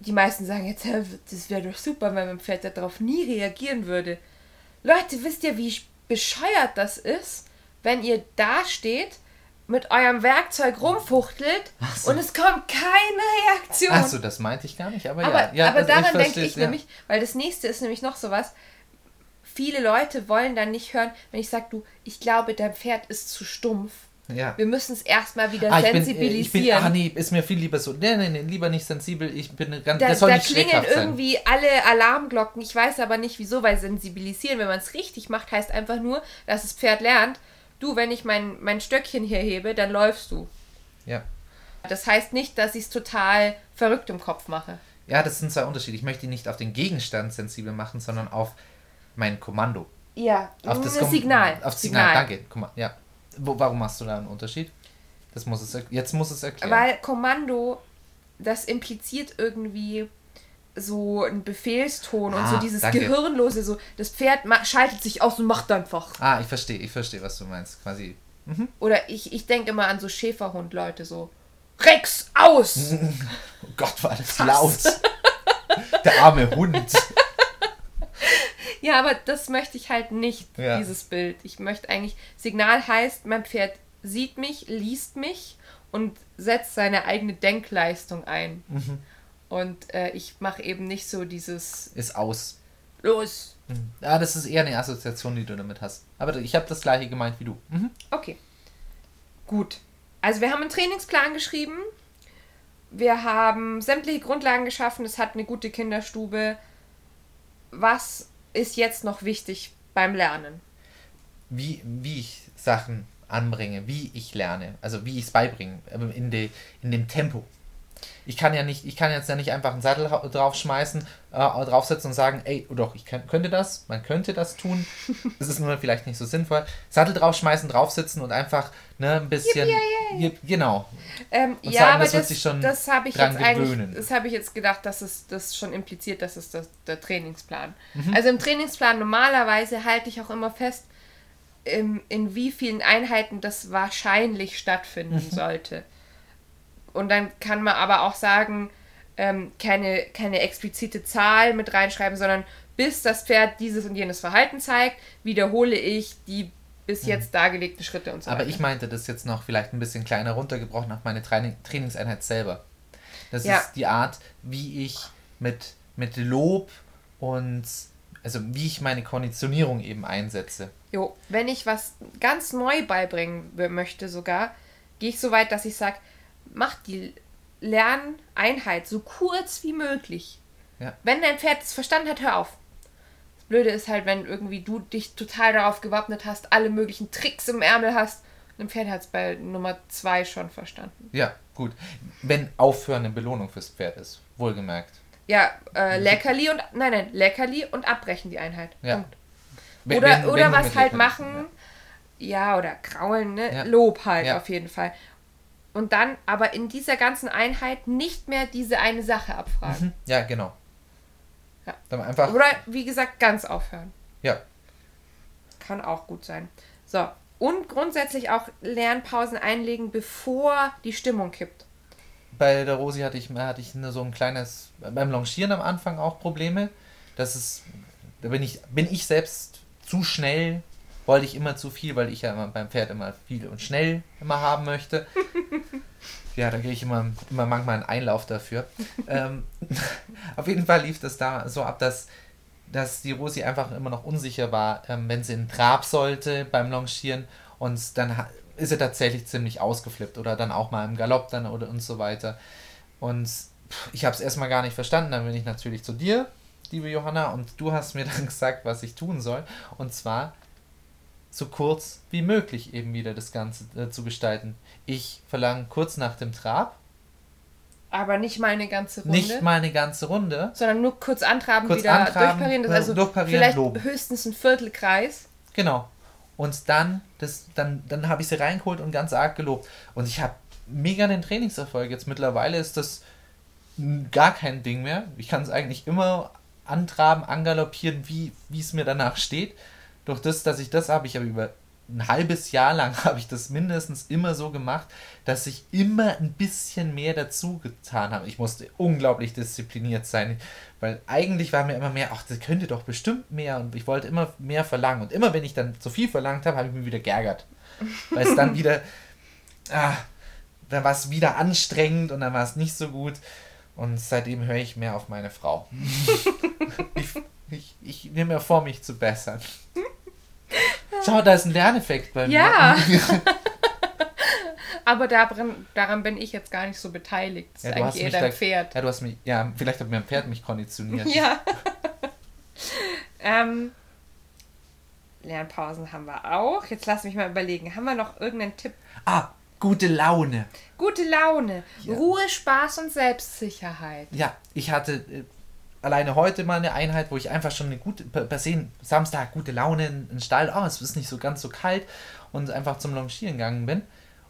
Die meisten sagen jetzt, "Hä, das wäre doch super, wenn mein Pferd darauf nie reagieren würde. Leute, wisst ihr, wie bescheuert das ist, wenn ihr da steht, mit eurem Werkzeug rumfuchtelt so. und es kommt keine Reaktion. Achso, das meinte ich gar nicht, aber, Aber, ja. ja aber also daran denke ich ja. nämlich, weil das nächste ist nämlich noch sowas. Viele Leute wollen dann nicht hören, wenn ich sage, du, ich glaube, dein Pferd ist zu stumpf. Ja. Wir müssen es erstmal wieder Ah, ich bin, äh, sensibilisieren. ich bin, ah nee, ist mir viel lieber so. Nee, nee, nee, lieber nicht sensibel. Ich bin ganz, da das soll da nicht klingeln sein. irgendwie alle Alarmglocken. Ich weiß aber nicht wieso, weil sensibilisieren, wenn man es richtig macht, heißt einfach nur, dass das Pferd lernt, du, wenn ich mein, mein Stöckchen hier hebe, dann läufst du. Ja. Das heißt nicht, dass ich es total verrückt im Kopf mache. ja, das sind zwei Unterschiede. Ich möchte ihn nicht auf den Gegenstand sensibel machen, sondern auf mein Kommando. Ja, Auf das, das Signal. Auf das Signal, danke. Guck mal, ja. Wo, warum machst du da einen Unterschied? Das muss es, jetzt muss es erklären. Weil Kommando, das impliziert irgendwie so einen Befehlston und Ah, so dieses danke. Gehirnlose, so das Pferd schaltet sich aus und macht einfach. ah, ich verstehe, ich verstehe, was du meinst. Quasi. Oder ich, ich denke immer an so Schäferhund-Leute, so Rex, aus! Oh Gott, war das laut. Der arme Hund. Ja, aber das möchte ich halt nicht, Ja. dieses Bild. Ich möchte eigentlich, Signal heißt, mein Pferd sieht mich, liest mich und setzt seine eigene Denkleistung ein. Mhm. Und äh, ich mache eben nicht so dieses Ist aus. Los. Ja, das ist eher eine Assoziation, die du damit hast. Aber ich habe das gleiche gemeint wie du. Mhm. Okay. Gut. Also wir haben einen Trainingsplan geschrieben. Wir haben sämtliche Grundlagen geschaffen. Es hat eine gute Kinderstube. Was ist jetzt noch wichtig beim Lernen? Wie, wie ich Sachen anbringe, wie ich lerne, also wie ich es beibringe, in, de, in dem Tempo. Ich kann ja nicht, ich kann jetzt ja nicht einfach einen Sattel draufschmeißen, äh, draufsetzen und sagen, ey, oh doch, ich kann, könnte das, man könnte das tun. Das ist nur vielleicht nicht so sinnvoll. Sattel draufschmeißen, draufsitzen und einfach ne, ein bisschen. Yippie, genau. Ähm, ja, sagen, aber das, das, das habe ich jetzt eigentlich, das habe ich jetzt gedacht, dass es das schon impliziert, dass es das, der Trainingsplan. Mhm. Also im Trainingsplan normalerweise halte ich auch immer fest, in, in wie vielen Einheiten das wahrscheinlich stattfinden mhm. sollte. Und dann kann man aber auch sagen, ähm, keine, keine explizite Zahl mit reinschreiben, sondern bis das Pferd dieses und jenes Verhalten zeigt, wiederhole ich die bis mhm. jetzt dargelegten Schritte und so weiter. Aber ich meinte das jetzt noch vielleicht ein bisschen kleiner runtergebrochen auf meine Training Trainingseinheit selber. Das ja. ist die Art, wie ich mit, mit Lob und also wie ich meine Konditionierung eben einsetze. Jo, wenn ich was ganz neu beibringen möchte sogar, gehe ich so weit, dass ich sage, mach die Lerneinheit so kurz wie möglich. Ja. Wenn dein Pferd es verstanden hat, hör auf. Das Blöde ist halt, wenn irgendwie du dich total darauf gewappnet hast, alle möglichen Tricks im Ärmel hast. Ein Pferd hat es bei Nummer zwei schon verstanden. Ja, gut. Wenn Aufhören eine Belohnung fürs Pferd ist, wohlgemerkt. Ja, äh, Leckerli und nein, nein, Leckerli und abbrechen die Einheit. Ja. Punkt. Oder, wenn, oder wenn was halt machen, ja. ja. oder kraulen, ne? Ja. Lob halt auf jeden Fall und dann aber in dieser ganzen Einheit nicht mehr diese eine Sache abfragen. Mhm. Ja, genau. Ja. Dann einfach Oder wie gesagt, ganz aufhören. Ja. Kann auch gut sein. So. Und grundsätzlich auch Lernpausen einlegen, bevor die Stimmung kippt. Bei der Rosi hatte ich, hatte ich so ein kleines, beim Longieren am Anfang auch Probleme. Das ist, da bin ich, bin ich selbst zu schnell wollte ich immer zu viel, weil ich ja immer beim Pferd immer viel und schnell immer haben möchte. ja, da gehe ich immer, immer manchmal einen Einlauf dafür. ähm, auf jeden Fall lief das da so ab, dass, dass die Rosi einfach immer noch unsicher war, ähm, wenn sie in Trab sollte beim Longieren und dann ist sie tatsächlich ziemlich ausgeflippt oder dann auch mal im Galopp dann oder und so weiter. Und ich habe es erstmal gar nicht verstanden, dann bin ich natürlich zu dir, liebe Johanna, und du hast mir dann gesagt, was ich tun soll. Und zwar so kurz wie möglich eben wieder das Ganze äh, zu gestalten. Ich verlange kurz nach dem Trab. Aber nicht mal eine ganze Runde. Nicht mal eine ganze Runde. Sondern nur kurz antraben, kurz wieder antraben, durchparieren. Das äh, also durchparieren, vielleicht loben. höchstens ein Viertelkreis. Genau. Und dann, das, dann, dann habe ich sie reingeholt und ganz arg gelobt. Und ich habe mega den Trainingserfolg. Jetzt mittlerweile ist das gar kein Ding mehr. Ich kann es eigentlich immer antraben, angaloppieren, wie es mir danach steht durch das, dass ich das habe, ich habe über ein halbes Jahr lang habe ich das mindestens immer so gemacht, dass ich immer ein bisschen mehr dazu getan habe. Ich musste unglaublich diszipliniert sein, weil eigentlich war mir immer mehr, ach, das könnte doch bestimmt mehr und ich wollte immer mehr verlangen. Und immer wenn ich dann zu viel verlangt habe, habe ich mich wieder geärgert. Weil es dann wieder, ah, dann war es wieder anstrengend und dann war es nicht so gut. Und seitdem höre ich mehr auf meine Frau. ich, ich, ich nehme mir vor, mich zu bessern. Schau, da ist ein Lerneffekt bei mir. Ja. Aber daran, daran bin ich jetzt gar nicht so beteiligt. Das ja, ist eigentlich eher dein da, Pferd. Ja, du hast mich, ja, vielleicht hat mir ein Pferd mich konditioniert. Ja. ähm, Lernpausen haben wir auch. Jetzt lass mich mal überlegen. Haben wir noch irgendeinen Tipp? Ah, gute Laune. Gute Laune. Ja. Ruhe, Spaß und Selbstsicherheit. Ja, ich hatte äh, alleine heute mal eine Einheit, wo ich einfach schon eine gute, per se Samstag gute Laune in den Stall, oh, es ist nicht so ganz so kalt und einfach zum Longieren gegangen bin.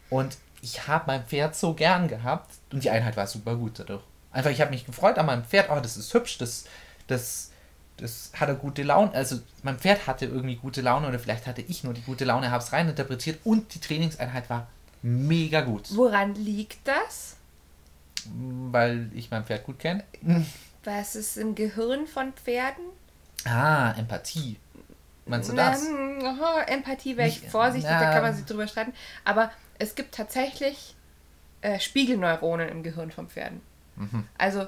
Und ich habe mein Pferd so gern gehabt und die Einheit war super gut dadurch. Einfach, ich habe mich gefreut an meinem Pferd, oh, das ist hübsch, das, das, das hatte gute Laune, also mein Pferd hatte irgendwie gute Laune oder vielleicht hatte ich nur die gute Laune, habe es reininterpretiert und die Trainingseinheit war mega gut. Woran liegt das? Weil ich mein Pferd gut kenne. Was ist im Gehirn von Pferden? Ah, Empathie. Meinst du das? Na, oh, Empathie wäre ich vorsichtig, na, da kann man sich drüber streiten. Aber es gibt tatsächlich äh, Spiegelneuronen im Gehirn von Pferden. Mhm. Also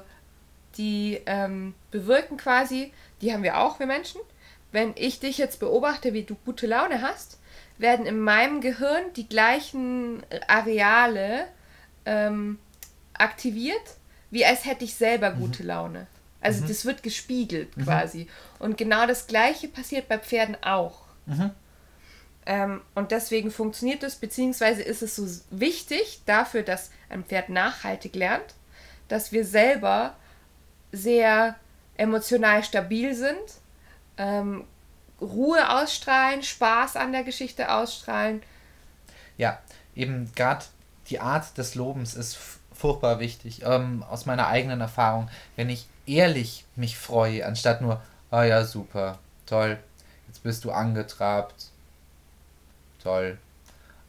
die ähm, bewirken quasi, die haben wir auch, wir Menschen. Wenn ich dich jetzt beobachte, wie du gute Laune hast, werden in meinem Gehirn die gleichen Areale ähm, aktiviert wie als hätte ich selber mhm. gute Laune. Also mhm. das wird gespiegelt mhm. quasi. Und genau das gleiche passiert bei Pferden auch. Mhm. Ähm, und deswegen funktioniert es, beziehungsweise ist es so wichtig dafür, dass ein Pferd nachhaltig lernt, dass wir selber sehr emotional stabil sind, ähm, Ruhe ausstrahlen, Spaß an der Geschichte ausstrahlen. Ja, eben gerade die Art des Lobens ist furchtbar wichtig. Ähm, aus meiner eigenen Erfahrung, wenn ich ehrlich mich freue, anstatt nur, ah oh ja, super, toll, jetzt bist du angetrabt, toll.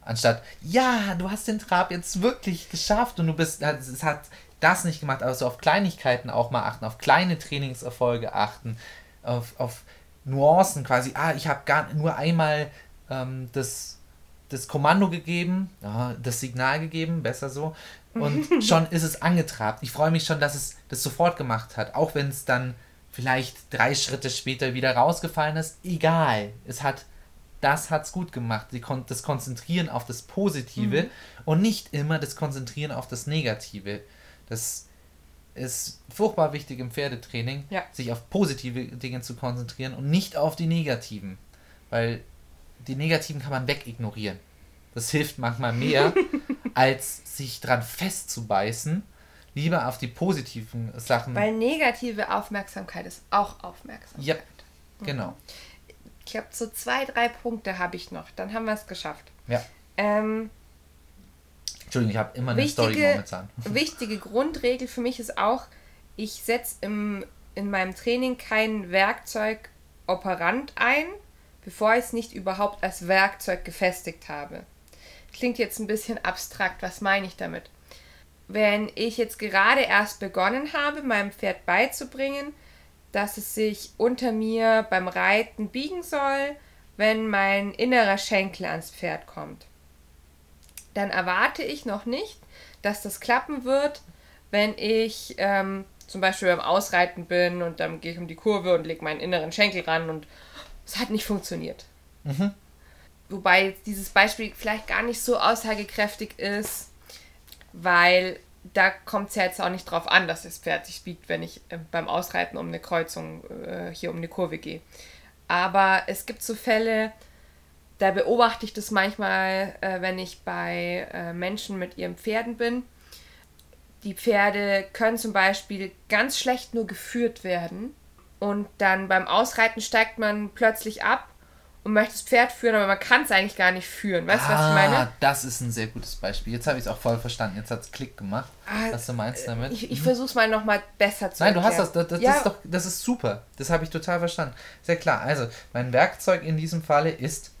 Anstatt, ja, du hast den Trab jetzt wirklich geschafft und du bist, es hat das nicht gemacht, also auf Kleinigkeiten auch mal achten, auf kleine Trainingserfolge achten, auf, auf Nuancen quasi, ah, ich habe gar nur einmal ähm, das, das Kommando gegeben, das Signal gegeben, besser so, und schon ist es angetrabt. Ich freue mich schon, dass es das sofort gemacht hat, auch wenn es dann vielleicht drei Schritte später wieder rausgefallen ist, egal, es hat das hat's gut gemacht. Die kon das Konzentrieren auf das Positive mhm. und nicht immer das Konzentrieren auf das Negative. Das ist furchtbar wichtig im Pferdetraining, ja. sich auf positive Dinge zu konzentrieren und nicht auf die negativen. Weil die negativen kann man wegignorieren. Das hilft manchmal mehr, als sich dran festzubeißen. Lieber auf die positiven Sachen. Weil negative Aufmerksamkeit ist auch Aufmerksamkeit. Ja, genau. Ich habe so zwei, drei Punkte habe ich noch. Dann haben wir es geschafft. Ja. Ähm, Entschuldigung, ich habe immer eine wichtige, Story momentan. Wichtige Grundregel für mich ist auch, ich setze in meinem Training kein Werkzeug operant ein, bevor ich es nicht überhaupt als Werkzeug gefestigt habe. Klingt jetzt ein bisschen abstrakt, was meine ich damit? Wenn ich jetzt gerade erst begonnen habe, meinem Pferd beizubringen, dass es sich unter mir beim Reiten biegen soll, wenn mein innerer Schenkel ans Pferd kommt. Dann erwarte ich noch nicht, dass das klappen wird, wenn ich ähm, zum Beispiel beim Ausreiten bin und dann gehe ich um die Kurve und lege meinen inneren Schenkel ran und es hat nicht funktioniert. Mhm. Wobei dieses Beispiel vielleicht gar nicht so aussagekräftig ist, weil da kommt es ja jetzt auch nicht drauf an, dass das Pferd sich biegt, wenn ich äh, beim Ausreiten um eine Kreuzung äh, hier um eine Kurve gehe. Aber es gibt so Fälle, da beobachte ich das manchmal, äh, wenn ich bei äh, Menschen mit ihren Pferden bin. Die Pferde können zum Beispiel ganz schlecht nur geführt werden und dann beim Ausreiten steigt man plötzlich ab und möchte das Pferd führen, aber man kann es eigentlich gar nicht führen. Weißt du, ah, was ich meine? Ah, das ist ein sehr gutes Beispiel. Jetzt habe ich es auch voll verstanden. Jetzt hat es Klick gemacht, ah, was du meinst damit. Ich, ich mhm. versuche es mal nochmal besser zu Nein, erklären. du hast das. Das, das, ja. ist doch, das ist super. Das habe ich total verstanden. Sehr klar. Also, mein Werkzeug in diesem Falle ist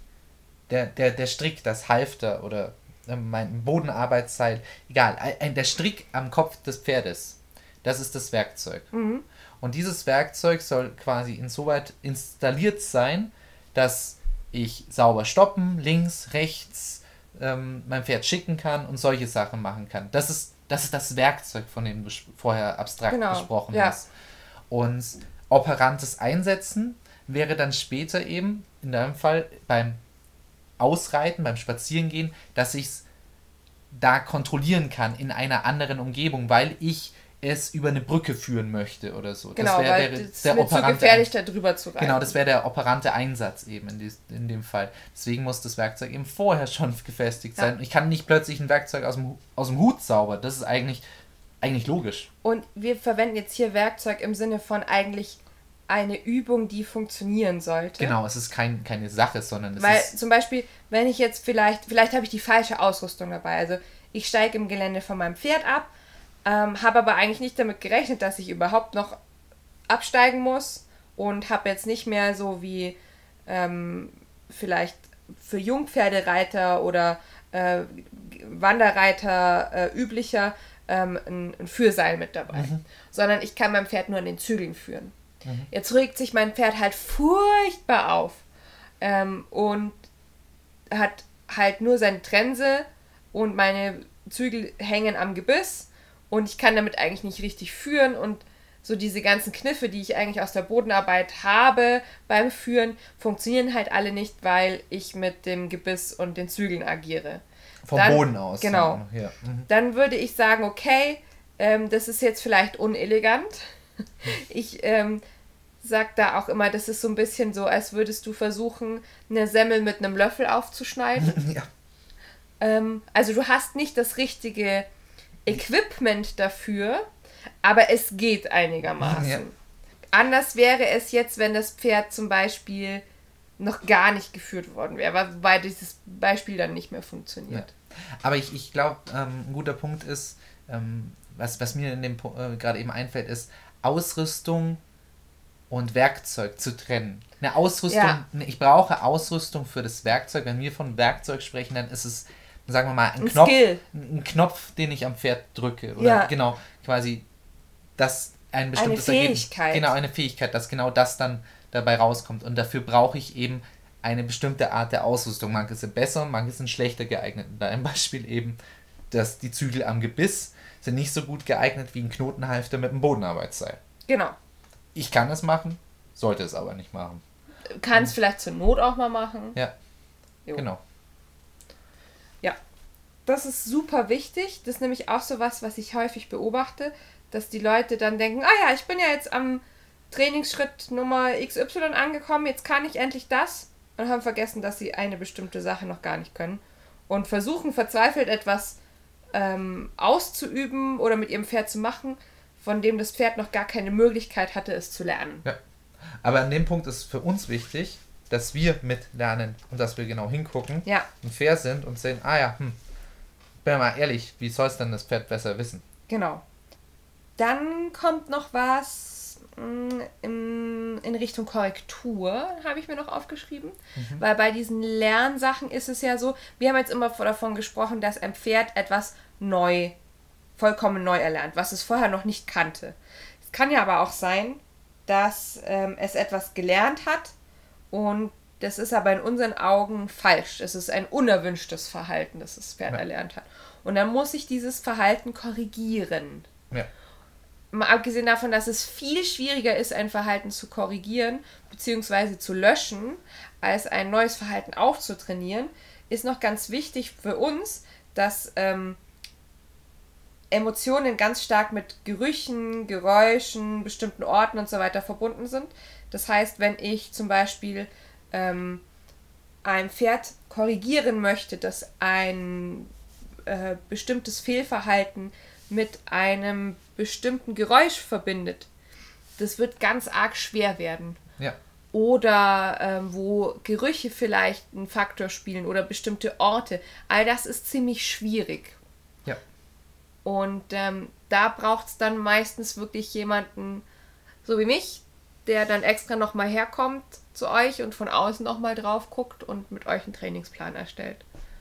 der, der, der Strick, das Halfter oder äh, mein Bodenarbeitsseil. Egal. Der Strick am Kopf des Pferdes. Das ist das Werkzeug. Mhm. Und dieses Werkzeug soll quasi insoweit installiert sein, dass ich sauber stoppen, links, rechts, ähm, mein Pferd schicken kann und solche Sachen machen kann. Das ist das, ist das Werkzeug, von dem du vorher abstrakt genau, gesprochen ja. hast. Und operantes Einsetzen wäre dann später eben, in deinem Fall, beim Ausreiten, beim Spazierengehen, dass ich es da kontrollieren kann in einer anderen Umgebung, weil ich es über eine Brücke führen möchte oder so. Genau, das wär, weil es der wird zu gefährlich, da drüber zu reiten. Genau, das wäre der operante Einsatz eben in, dies, in dem Fall. Deswegen muss das Werkzeug eben vorher schon gefestigt sein. Ja. Ich kann nicht plötzlich ein Werkzeug aus dem, aus dem Hut zaubern. Das ist eigentlich, eigentlich logisch. Und wir verwenden jetzt hier Werkzeug im Sinne von eigentlich eine Übung, die funktionieren sollte. Genau, es ist kein, keine Sache, sondern es Weil ist... zum Beispiel, wenn ich jetzt vielleicht, vielleicht habe ich die falsche Ausrüstung dabei. Also ich steige im Gelände von meinem Pferd ab ähm, habe aber eigentlich nicht damit gerechnet, dass ich überhaupt noch absteigen muss und habe jetzt nicht mehr so wie ähm, vielleicht für Jungpferdereiter oder äh, Wanderreiter äh, üblicher ähm, ein, ein, Führseil mit dabei, mhm. sondern ich kann mein Pferd nur an den Zügeln führen. Mhm. Jetzt regt sich mein Pferd halt furchtbar auf ähm, und hat halt nur seine Trense und meine Zügel hängen am Gebiss und ich kann damit eigentlich nicht richtig führen und so diese ganzen Kniffe, die ich eigentlich aus der Bodenarbeit habe beim Führen, funktionieren halt alle nicht, weil ich mit dem Gebiss und den Zügeln agiere. Vom Dann, Boden aus. Genau. Ja. Mhm. Dann würde ich sagen, okay, ähm, das ist jetzt vielleicht unelegant. Ich ähm, sagt da auch immer, das ist so ein bisschen so, als würdest du versuchen, eine Semmel mit einem Löffel aufzuschneiden. ja. Ähm, also du hast nicht das richtige Equipment dafür, aber es geht einigermaßen. Ja. Anders wäre es jetzt, wenn das Pferd zum Beispiel noch gar nicht geführt worden wäre, wobei dieses Beispiel dann nicht mehr funktioniert. Ja. Aber ich, ich glaube, ähm, ein guter Punkt ist, ähm, was, was mir in dem äh, gerade eben einfällt, ist Ausrüstung und Werkzeug zu trennen. Eine Ausrüstung, Ja. ne, ich brauche Ausrüstung für das Werkzeug. Wenn wir von Werkzeug sprechen, dann ist es, sagen wir mal, ein, Ein Knopf, Skill. ein Knopf, den ich am Pferd drücke. Oder Ja. genau, quasi, dass ein bestimmtes Fähigkeit. Ergebnis, genau, eine Fähigkeit, dass genau das dann dabei rauskommt. Und dafür brauche ich eben eine bestimmte Art der Ausrüstung. Manche sind besser, manche sind schlechter geeignet. Da ein Beispiel eben, dass die Zügel am Gebiss sind nicht so gut geeignet wie ein Knotenhalfter mit einem Bodenarbeitsseil. Genau. Ich kann es machen, sollte es aber nicht machen. Kannst vielleicht zur Not auch mal machen. Ja, Jo. genau. Das ist super wichtig. Das ist nämlich auch so was, was ich häufig beobachte, dass die Leute dann denken, ah ja, ich bin ja jetzt am Trainingsschritt Nummer XY angekommen, jetzt kann ich endlich das und haben vergessen, dass sie eine bestimmte Sache noch gar nicht können und versuchen verzweifelt etwas ähm, auszuüben oder mit ihrem Pferd zu machen, von dem das Pferd noch gar keine Möglichkeit hatte, es zu lernen. Ja. Aber an dem Punkt ist für uns wichtig, dass wir mitlernen und dass wir genau hingucken Ja, und fair sind und sehen, ah ja, hm, bin ja mal ehrlich, wie soll es denn das Pferd besser wissen? Genau. Dann kommt noch was mh, in, in Richtung Korrektur, habe ich mir noch aufgeschrieben. Weil bei diesen Lernsachen ist es ja so, wir haben jetzt immer davon gesprochen, dass ein Pferd etwas neu, vollkommen neu erlernt, was es vorher noch nicht kannte. Es kann ja aber auch sein, dass ähm, es etwas gelernt hat und das ist aber in unseren Augen falsch. Es ist ein unerwünschtes Verhalten, das das Pferd Ja. erlernt hat. Und dann muss ich dieses Verhalten korrigieren. Ja. Mal abgesehen davon, dass es viel schwieriger ist, ein Verhalten zu korrigieren bzw. zu löschen, als ein neues Verhalten aufzutrainieren, ist noch ganz wichtig für uns, dass ähm, Emotionen ganz stark mit Gerüchen, Geräuschen, bestimmten Orten und so weiter verbunden sind. Das heißt, wenn ich zum Beispiel ähm, ein Pferd korrigieren möchte, dass ein äh, bestimmtes Fehlverhalten mit einem bestimmten Geräusch verbindet, das wird ganz arg schwer werden. Ja. Oder ähm, wo Gerüche vielleicht einen Faktor spielen oder bestimmte Orte. All das ist ziemlich schwierig. Ja. Und ähm, da braucht es dann meistens wirklich jemanden, so wie mich, der dann extra nochmal herkommt zu euch und von außen nochmal drauf guckt und mit euch einen Trainingsplan erstellt.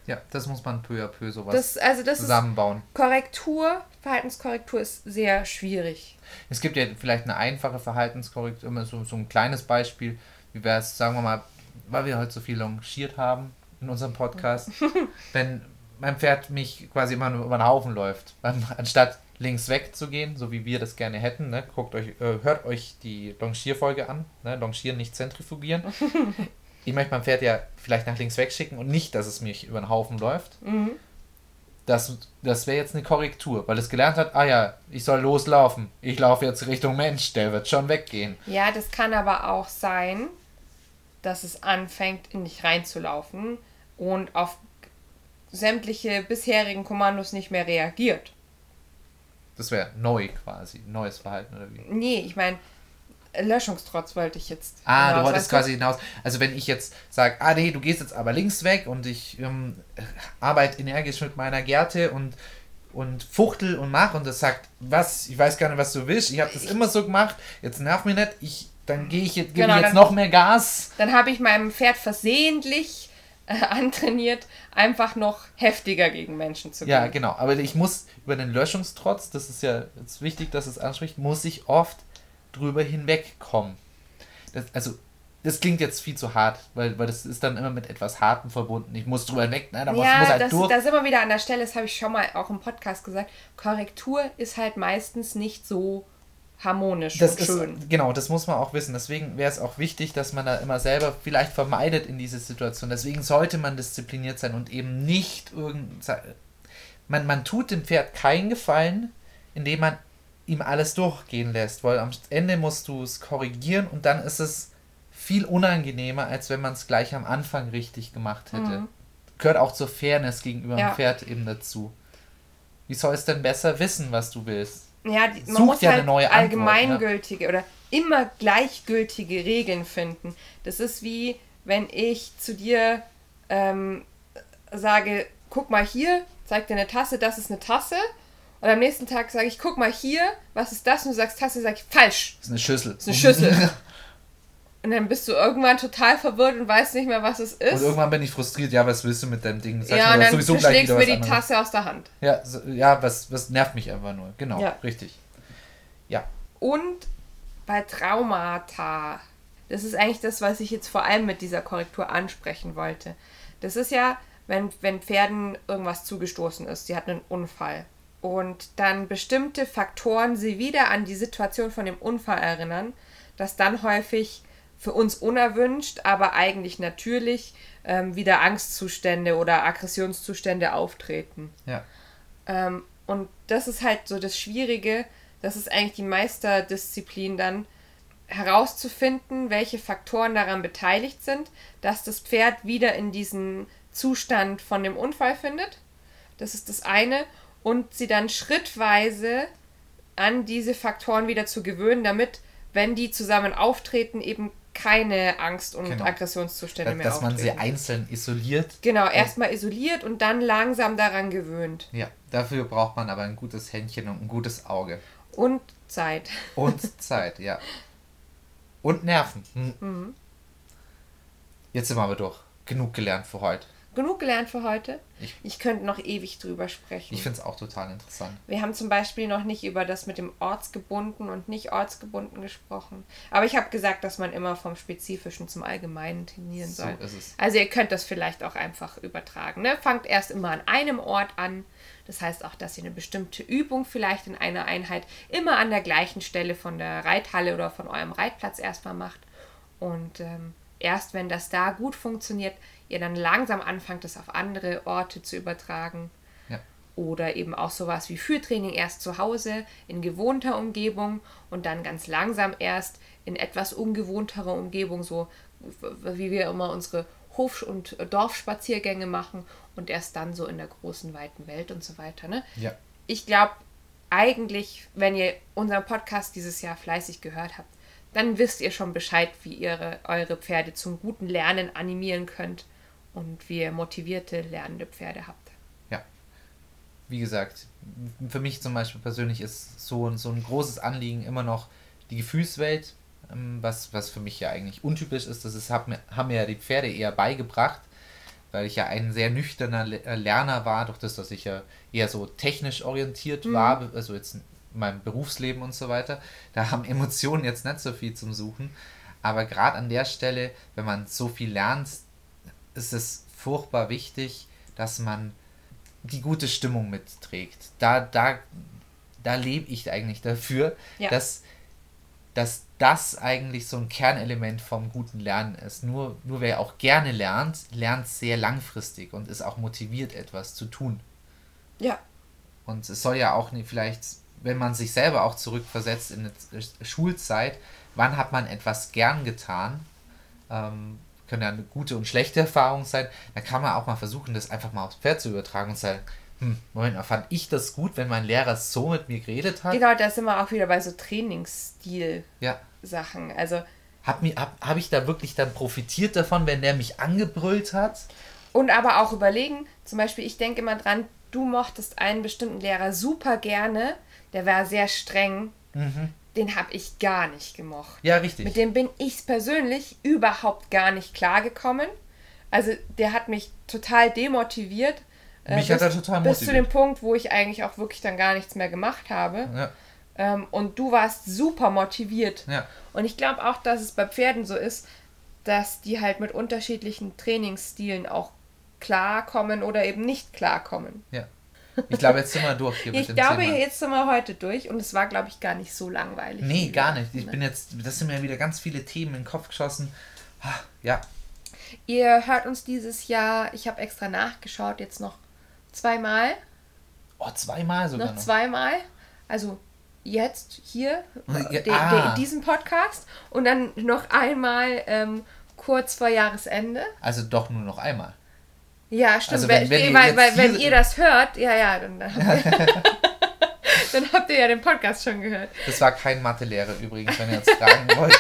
Ja, das muss man peu à peu sowas Das, also das zusammenbauen. Korrektur, Verhaltenskorrektur ist sehr schwierig. Es gibt ja vielleicht eine einfache Verhaltenskorrektur, immer so, so ein kleines Beispiel, wie wäre es, sagen wir mal, weil wir heute so viel longiert haben in unserem Podcast, wenn mein Pferd mich quasi immer über den Haufen läuft, an- anstatt links weg zu gehen, so wie wir das gerne hätten, ne, guckt euch, äh, hört euch die Longierfolge an, ne, Longieren, nicht zentrifugieren. ich möchte mein Pferd ja vielleicht nach links wegschicken und nicht, dass es mich über den Haufen läuft. Mhm. Das, das wäre jetzt eine Korrektur, weil es gelernt hat, ah ja, ich soll loslaufen. Ich laufe jetzt Richtung Mensch, der wird schon weggehen. Ja, das kann aber auch sein, dass es anfängt, in dich reinzulaufen und auf sämtliche bisherigen Kommandos nicht mehr reagiert. Das wäre neu quasi, neues Verhalten oder wie? Nee, ich meine, Löschungstrotz wollte ich jetzt. Ah, hinaus, du wolltest weißt quasi hinaus. Also wenn ich jetzt sage, ah nee, du gehst jetzt aber links weg und ich ähm, arbeite energisch mit meiner Gerte und und fuchtel und mach und das sagt, was, ich weiß gar nicht, was du willst, ich habe das immer so gemacht, jetzt nerv mich nicht, ich, dann gehe ich jetzt, gebe Genau, ich jetzt noch mehr Gas. Dann habe ich meinem Pferd versehentlich äh, antrainiert, einfach noch heftiger gegen Menschen zu gehen. Ja, genau. Aber ich muss über den Löschungstrotz, das ist ja jetzt wichtig, dass es anspricht, muss ich oft drüber hinwegkommen. Das, also, das klingt jetzt viel zu hart, weil, weil das ist dann immer mit etwas Hartem verbunden. Ich muss drüber hinweg, nein, da muss, Ja, muss halt das, durch. da sind wir wieder an der Stelle, das habe ich schon mal auch im Podcast gesagt. Korrektur ist halt meistens nicht so harmonisch Das und ist, schön. genau, das muss man auch wissen. Deswegen wäre es auch wichtig, dass man da immer selber vielleicht vermeidet in diese Situation. Deswegen sollte man diszipliniert sein und eben nicht irgend. Man, man tut dem Pferd keinen Gefallen, indem man ihm alles durchgehen lässt, weil am Ende musst du es korrigieren und dann ist es viel unangenehmer, als wenn man es gleich am Anfang richtig gemacht hätte. Mhm. Gehört auch zur Fairness gegenüber Ja. dem Pferd eben dazu. Wie soll es denn besser wissen, was du willst? Ja, die, man muss ja eine halt neue Antwort, allgemeingültige oder immer gleichgültige Regeln finden. Das ist wie, wenn ich zu dir ähm, sage, guck mal hier, zeig dir eine Tasse, das ist eine Tasse. Und am nächsten Tag sage ich, guck mal hier, was ist das? Und du sagst Tasse, sag ich, falsch. Das ist eine Schüssel. Das ist eine Schüssel. Und dann bist du irgendwann total verwirrt und weißt nicht mehr, was es Und ist. irgendwann bin ich frustriert, ja, was willst du mit deinem Ding? Sag ja, mir und dann sowieso du schlägst mir die anderes. Tasse aus der Hand. Ja, so, ja was, was nervt mich einfach nur. Genau, Ja. richtig. Ja, Und bei Traumata, das ist eigentlich das, was ich jetzt vor allem mit dieser Korrektur ansprechen wollte. Das ist ja, wenn, wenn Pferden irgendwas zugestoßen ist, sie hatten einen Unfall. Und dann bestimmte Faktoren sie wieder an die Situation von dem Unfall erinnern, dass dann häufig für uns unerwünscht, aber eigentlich natürlich ähm, wieder Angstzustände oder Aggressionszustände auftreten. ja. Ähm, und das ist halt so das Schwierige, das ist eigentlich die Meisterdisziplin dann, herauszufinden, welche Faktoren daran beteiligt sind, dass das Pferd wieder in diesen Zustand von dem Unfall findet. Das ist das eine. Und sie dann schrittweise an diese Faktoren wieder zu gewöhnen, damit, wenn die zusammen auftreten, eben keine Angst- und Genau. Aggressionszustände Dass, mehr dass man sie einzeln isoliert. Genau, erstmal isoliert und dann langsam daran gewöhnt. Ja, dafür braucht man aber ein gutes Händchen und ein gutes Auge. Und Zeit. Und Zeit, ja. Und Nerven. Hm. Mhm. Jetzt sind wir aber durch. Genug gelernt für heute. Genug gelernt für heute. Ich- Ich, könnte noch ewig drüber sprechen. Ich finde es auch total interessant. Wir haben zum Beispiel noch nicht über das mit dem ortsgebunden und nicht ortsgebunden gesprochen. Aber ich habe gesagt, dass man immer vom Spezifischen zum Allgemeinen tendieren So soll. ist es. Also ihr könnt das vielleicht auch einfach übertragen. Ne? Fangt erst immer an einem Ort an. Das heißt auch, dass ihr eine bestimmte Übung vielleicht in einer Einheit immer an der gleichen Stelle von der Reithalle oder von eurem Reitplatz erstmal macht. Und ähm, erst wenn das da gut funktioniert, ihr dann langsam anfangt, das auf andere Orte zu übertragen. Ja. Oder eben auch sowas wie Führtraining erst zu Hause in gewohnter Umgebung und dann ganz langsam erst in etwas ungewohnterer Umgebung, so wie wir immer unsere Hof- und Dorfspaziergänge machen und erst dann so in der großen, weiten Welt und so weiter. Ne? Ja. Ich glaube, eigentlich, wenn ihr unseren Podcast dieses Jahr fleißig gehört habt, dann wisst ihr schon Bescheid, wie ihr eure Pferde zum guten Lernen animieren könnt und wie ihr motivierte, lernende Pferde habt. Ja. Wie gesagt, für mich zum Beispiel persönlich ist so, so ein großes Anliegen immer noch die Gefühlswelt, ähm, was, was für mich ja eigentlich untypisch ist. Das ist, hab mir, haben mir ja die Pferde eher beigebracht, weil ich ja ein sehr nüchterner äh, Lerner war, durch das, dass ich ja eher so technisch orientiert war, also jetzt meinem Berufsleben und so weiter. Da haben Emotionen jetzt nicht so viel zum Suchen. Aber gerade an der Stelle, wenn man so viel lernt, ist es furchtbar wichtig, dass man die gute Stimmung mitträgt. Da, da, da lebe ich eigentlich dafür, Ja. dass, dass das eigentlich so ein Kernelement vom guten Lernen ist. Nur, nur wer auch gerne lernt, lernt sehr langfristig und ist auch motiviert, etwas zu tun. Ja, Und es soll ja auch nicht vielleicht, wenn man sich selber auch zurückversetzt in die Schulzeit, wann hat man etwas gern getan? Ähm, können ja eine gute und schlechte Erfahrung sein. Da kann man auch mal versuchen, das einfach mal aufs Pferd zu übertragen und sagen, hm, Moment mal, fand ich das gut, wenn mein Lehrer so mit mir geredet hat? genau, da sind wir auch wieder bei so Trainingsstil-Sachen. Ja. Also, Hab, mir- hab, hab ich da wirklich dann profitiert davon, wenn der mich angebrüllt hat? und aber auch überlegen, zum Beispiel, ich denke immer dran, du mochtest einen bestimmten Lehrer super gerne, der war sehr streng, den habe ich gar nicht gemocht. Ja, richtig. Mit dem bin ich persönlich überhaupt gar nicht klargekommen. Also der hat mich total demotiviert. äh, Mich bis, hat er total Bis zu motiviert. dem Punkt, wo ich eigentlich auch wirklich dann gar nichts mehr gemacht habe. ja, Ähm, und du warst super motiviert. ja. Und ich glaube auch, dass es bei Pferden so ist, dass die halt mit unterschiedlichen Trainingsstilen auch klarkommen oder eben nicht klarkommen. ja. Ich glaube, jetzt sind wir durch hier Ich glaube, Thema. jetzt sind wir heute durch und es war, glaube ich, gar nicht so langweilig. Nee, gar nicht. Ich dachten, bin jetzt, das sind mir wieder ganz viele Themen in den Kopf geschossen. Ja, Ihr hört uns dieses Jahr, ich habe extra nachgeschaut, jetzt noch zweimal. oh, zweimal sogar Noch noch. zweimal. Also jetzt hier, Ja, de, ah. de, diesen Podcast und dann noch einmal ähm, kurz vor Jahresende. Also doch nur noch einmal. Ja, stimmt. Also wenn- wenn ihr weil, weil, wenn ihr das hört, ja, ja, dann, dann, habt ihr, dann habt ihr ja den Podcast schon gehört. Das war kein Mathelehrer übrigens, wenn ihr jetzt fragen wollt.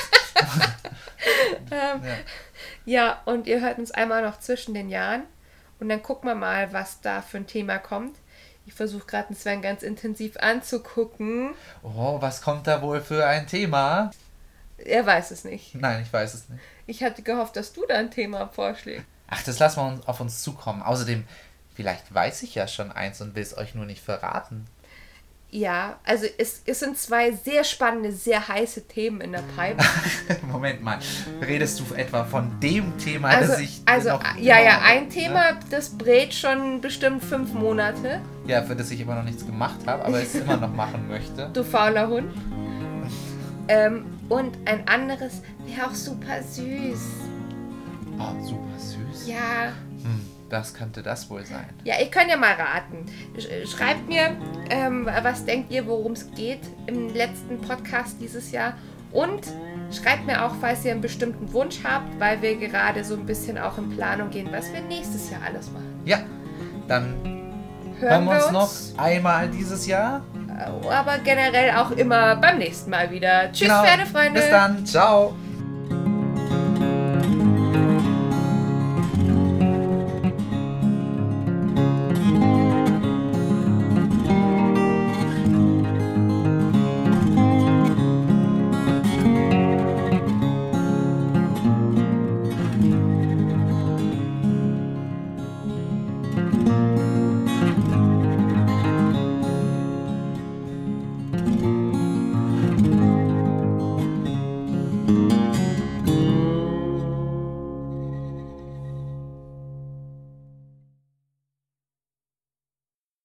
Ähm, Ja. ja, und ihr hört uns einmal noch zwischen den Jahren und dann gucken wir mal, was da für ein Thema kommt. Ich versuche gerade Sven ganz intensiv anzugucken. Oh, was kommt da wohl für ein Thema? Er weiß es nicht. Nein, ich weiß es nicht. Ich hatte gehofft, dass du da ein Thema vorschlägst. Ach, das lassen wir uns auf uns zukommen. Außerdem, vielleicht weiß ich ja schon eins und will es euch nur nicht verraten. Ja, also es, es sind zwei sehr spannende, sehr heiße Themen in der Pipe. Moment mal, redest du etwa von dem Thema, Also, das ich also noch ja, ja, immer- ein Thema, das brät schon bestimmt fünf Monate. Ja, für das ich immer noch nichts gemacht habe, aber es immer noch machen möchte. Du fauler Hund. Ähm, und ein anderes wäre auch super süß. Oh, super süß. Ja, Hm, das könnte das wohl sein. ja, ihr könnt ja mal raten. Sch- Schreibt mir, ähm, was denkt ihr, worum es geht im letzten Podcast dieses Jahr. Und schreibt mir auch, falls ihr einen bestimmten Wunsch habt, weil wir gerade so ein bisschen auch in Planung gehen, was wir nächstes Jahr alles machen. Ja, dann Hören, hören wir uns noch einmal dieses Jahr. aber generell auch immer beim nächsten Mal wieder. Tschüss, Genau. Pferdefreunde. Bis dann. Ciao.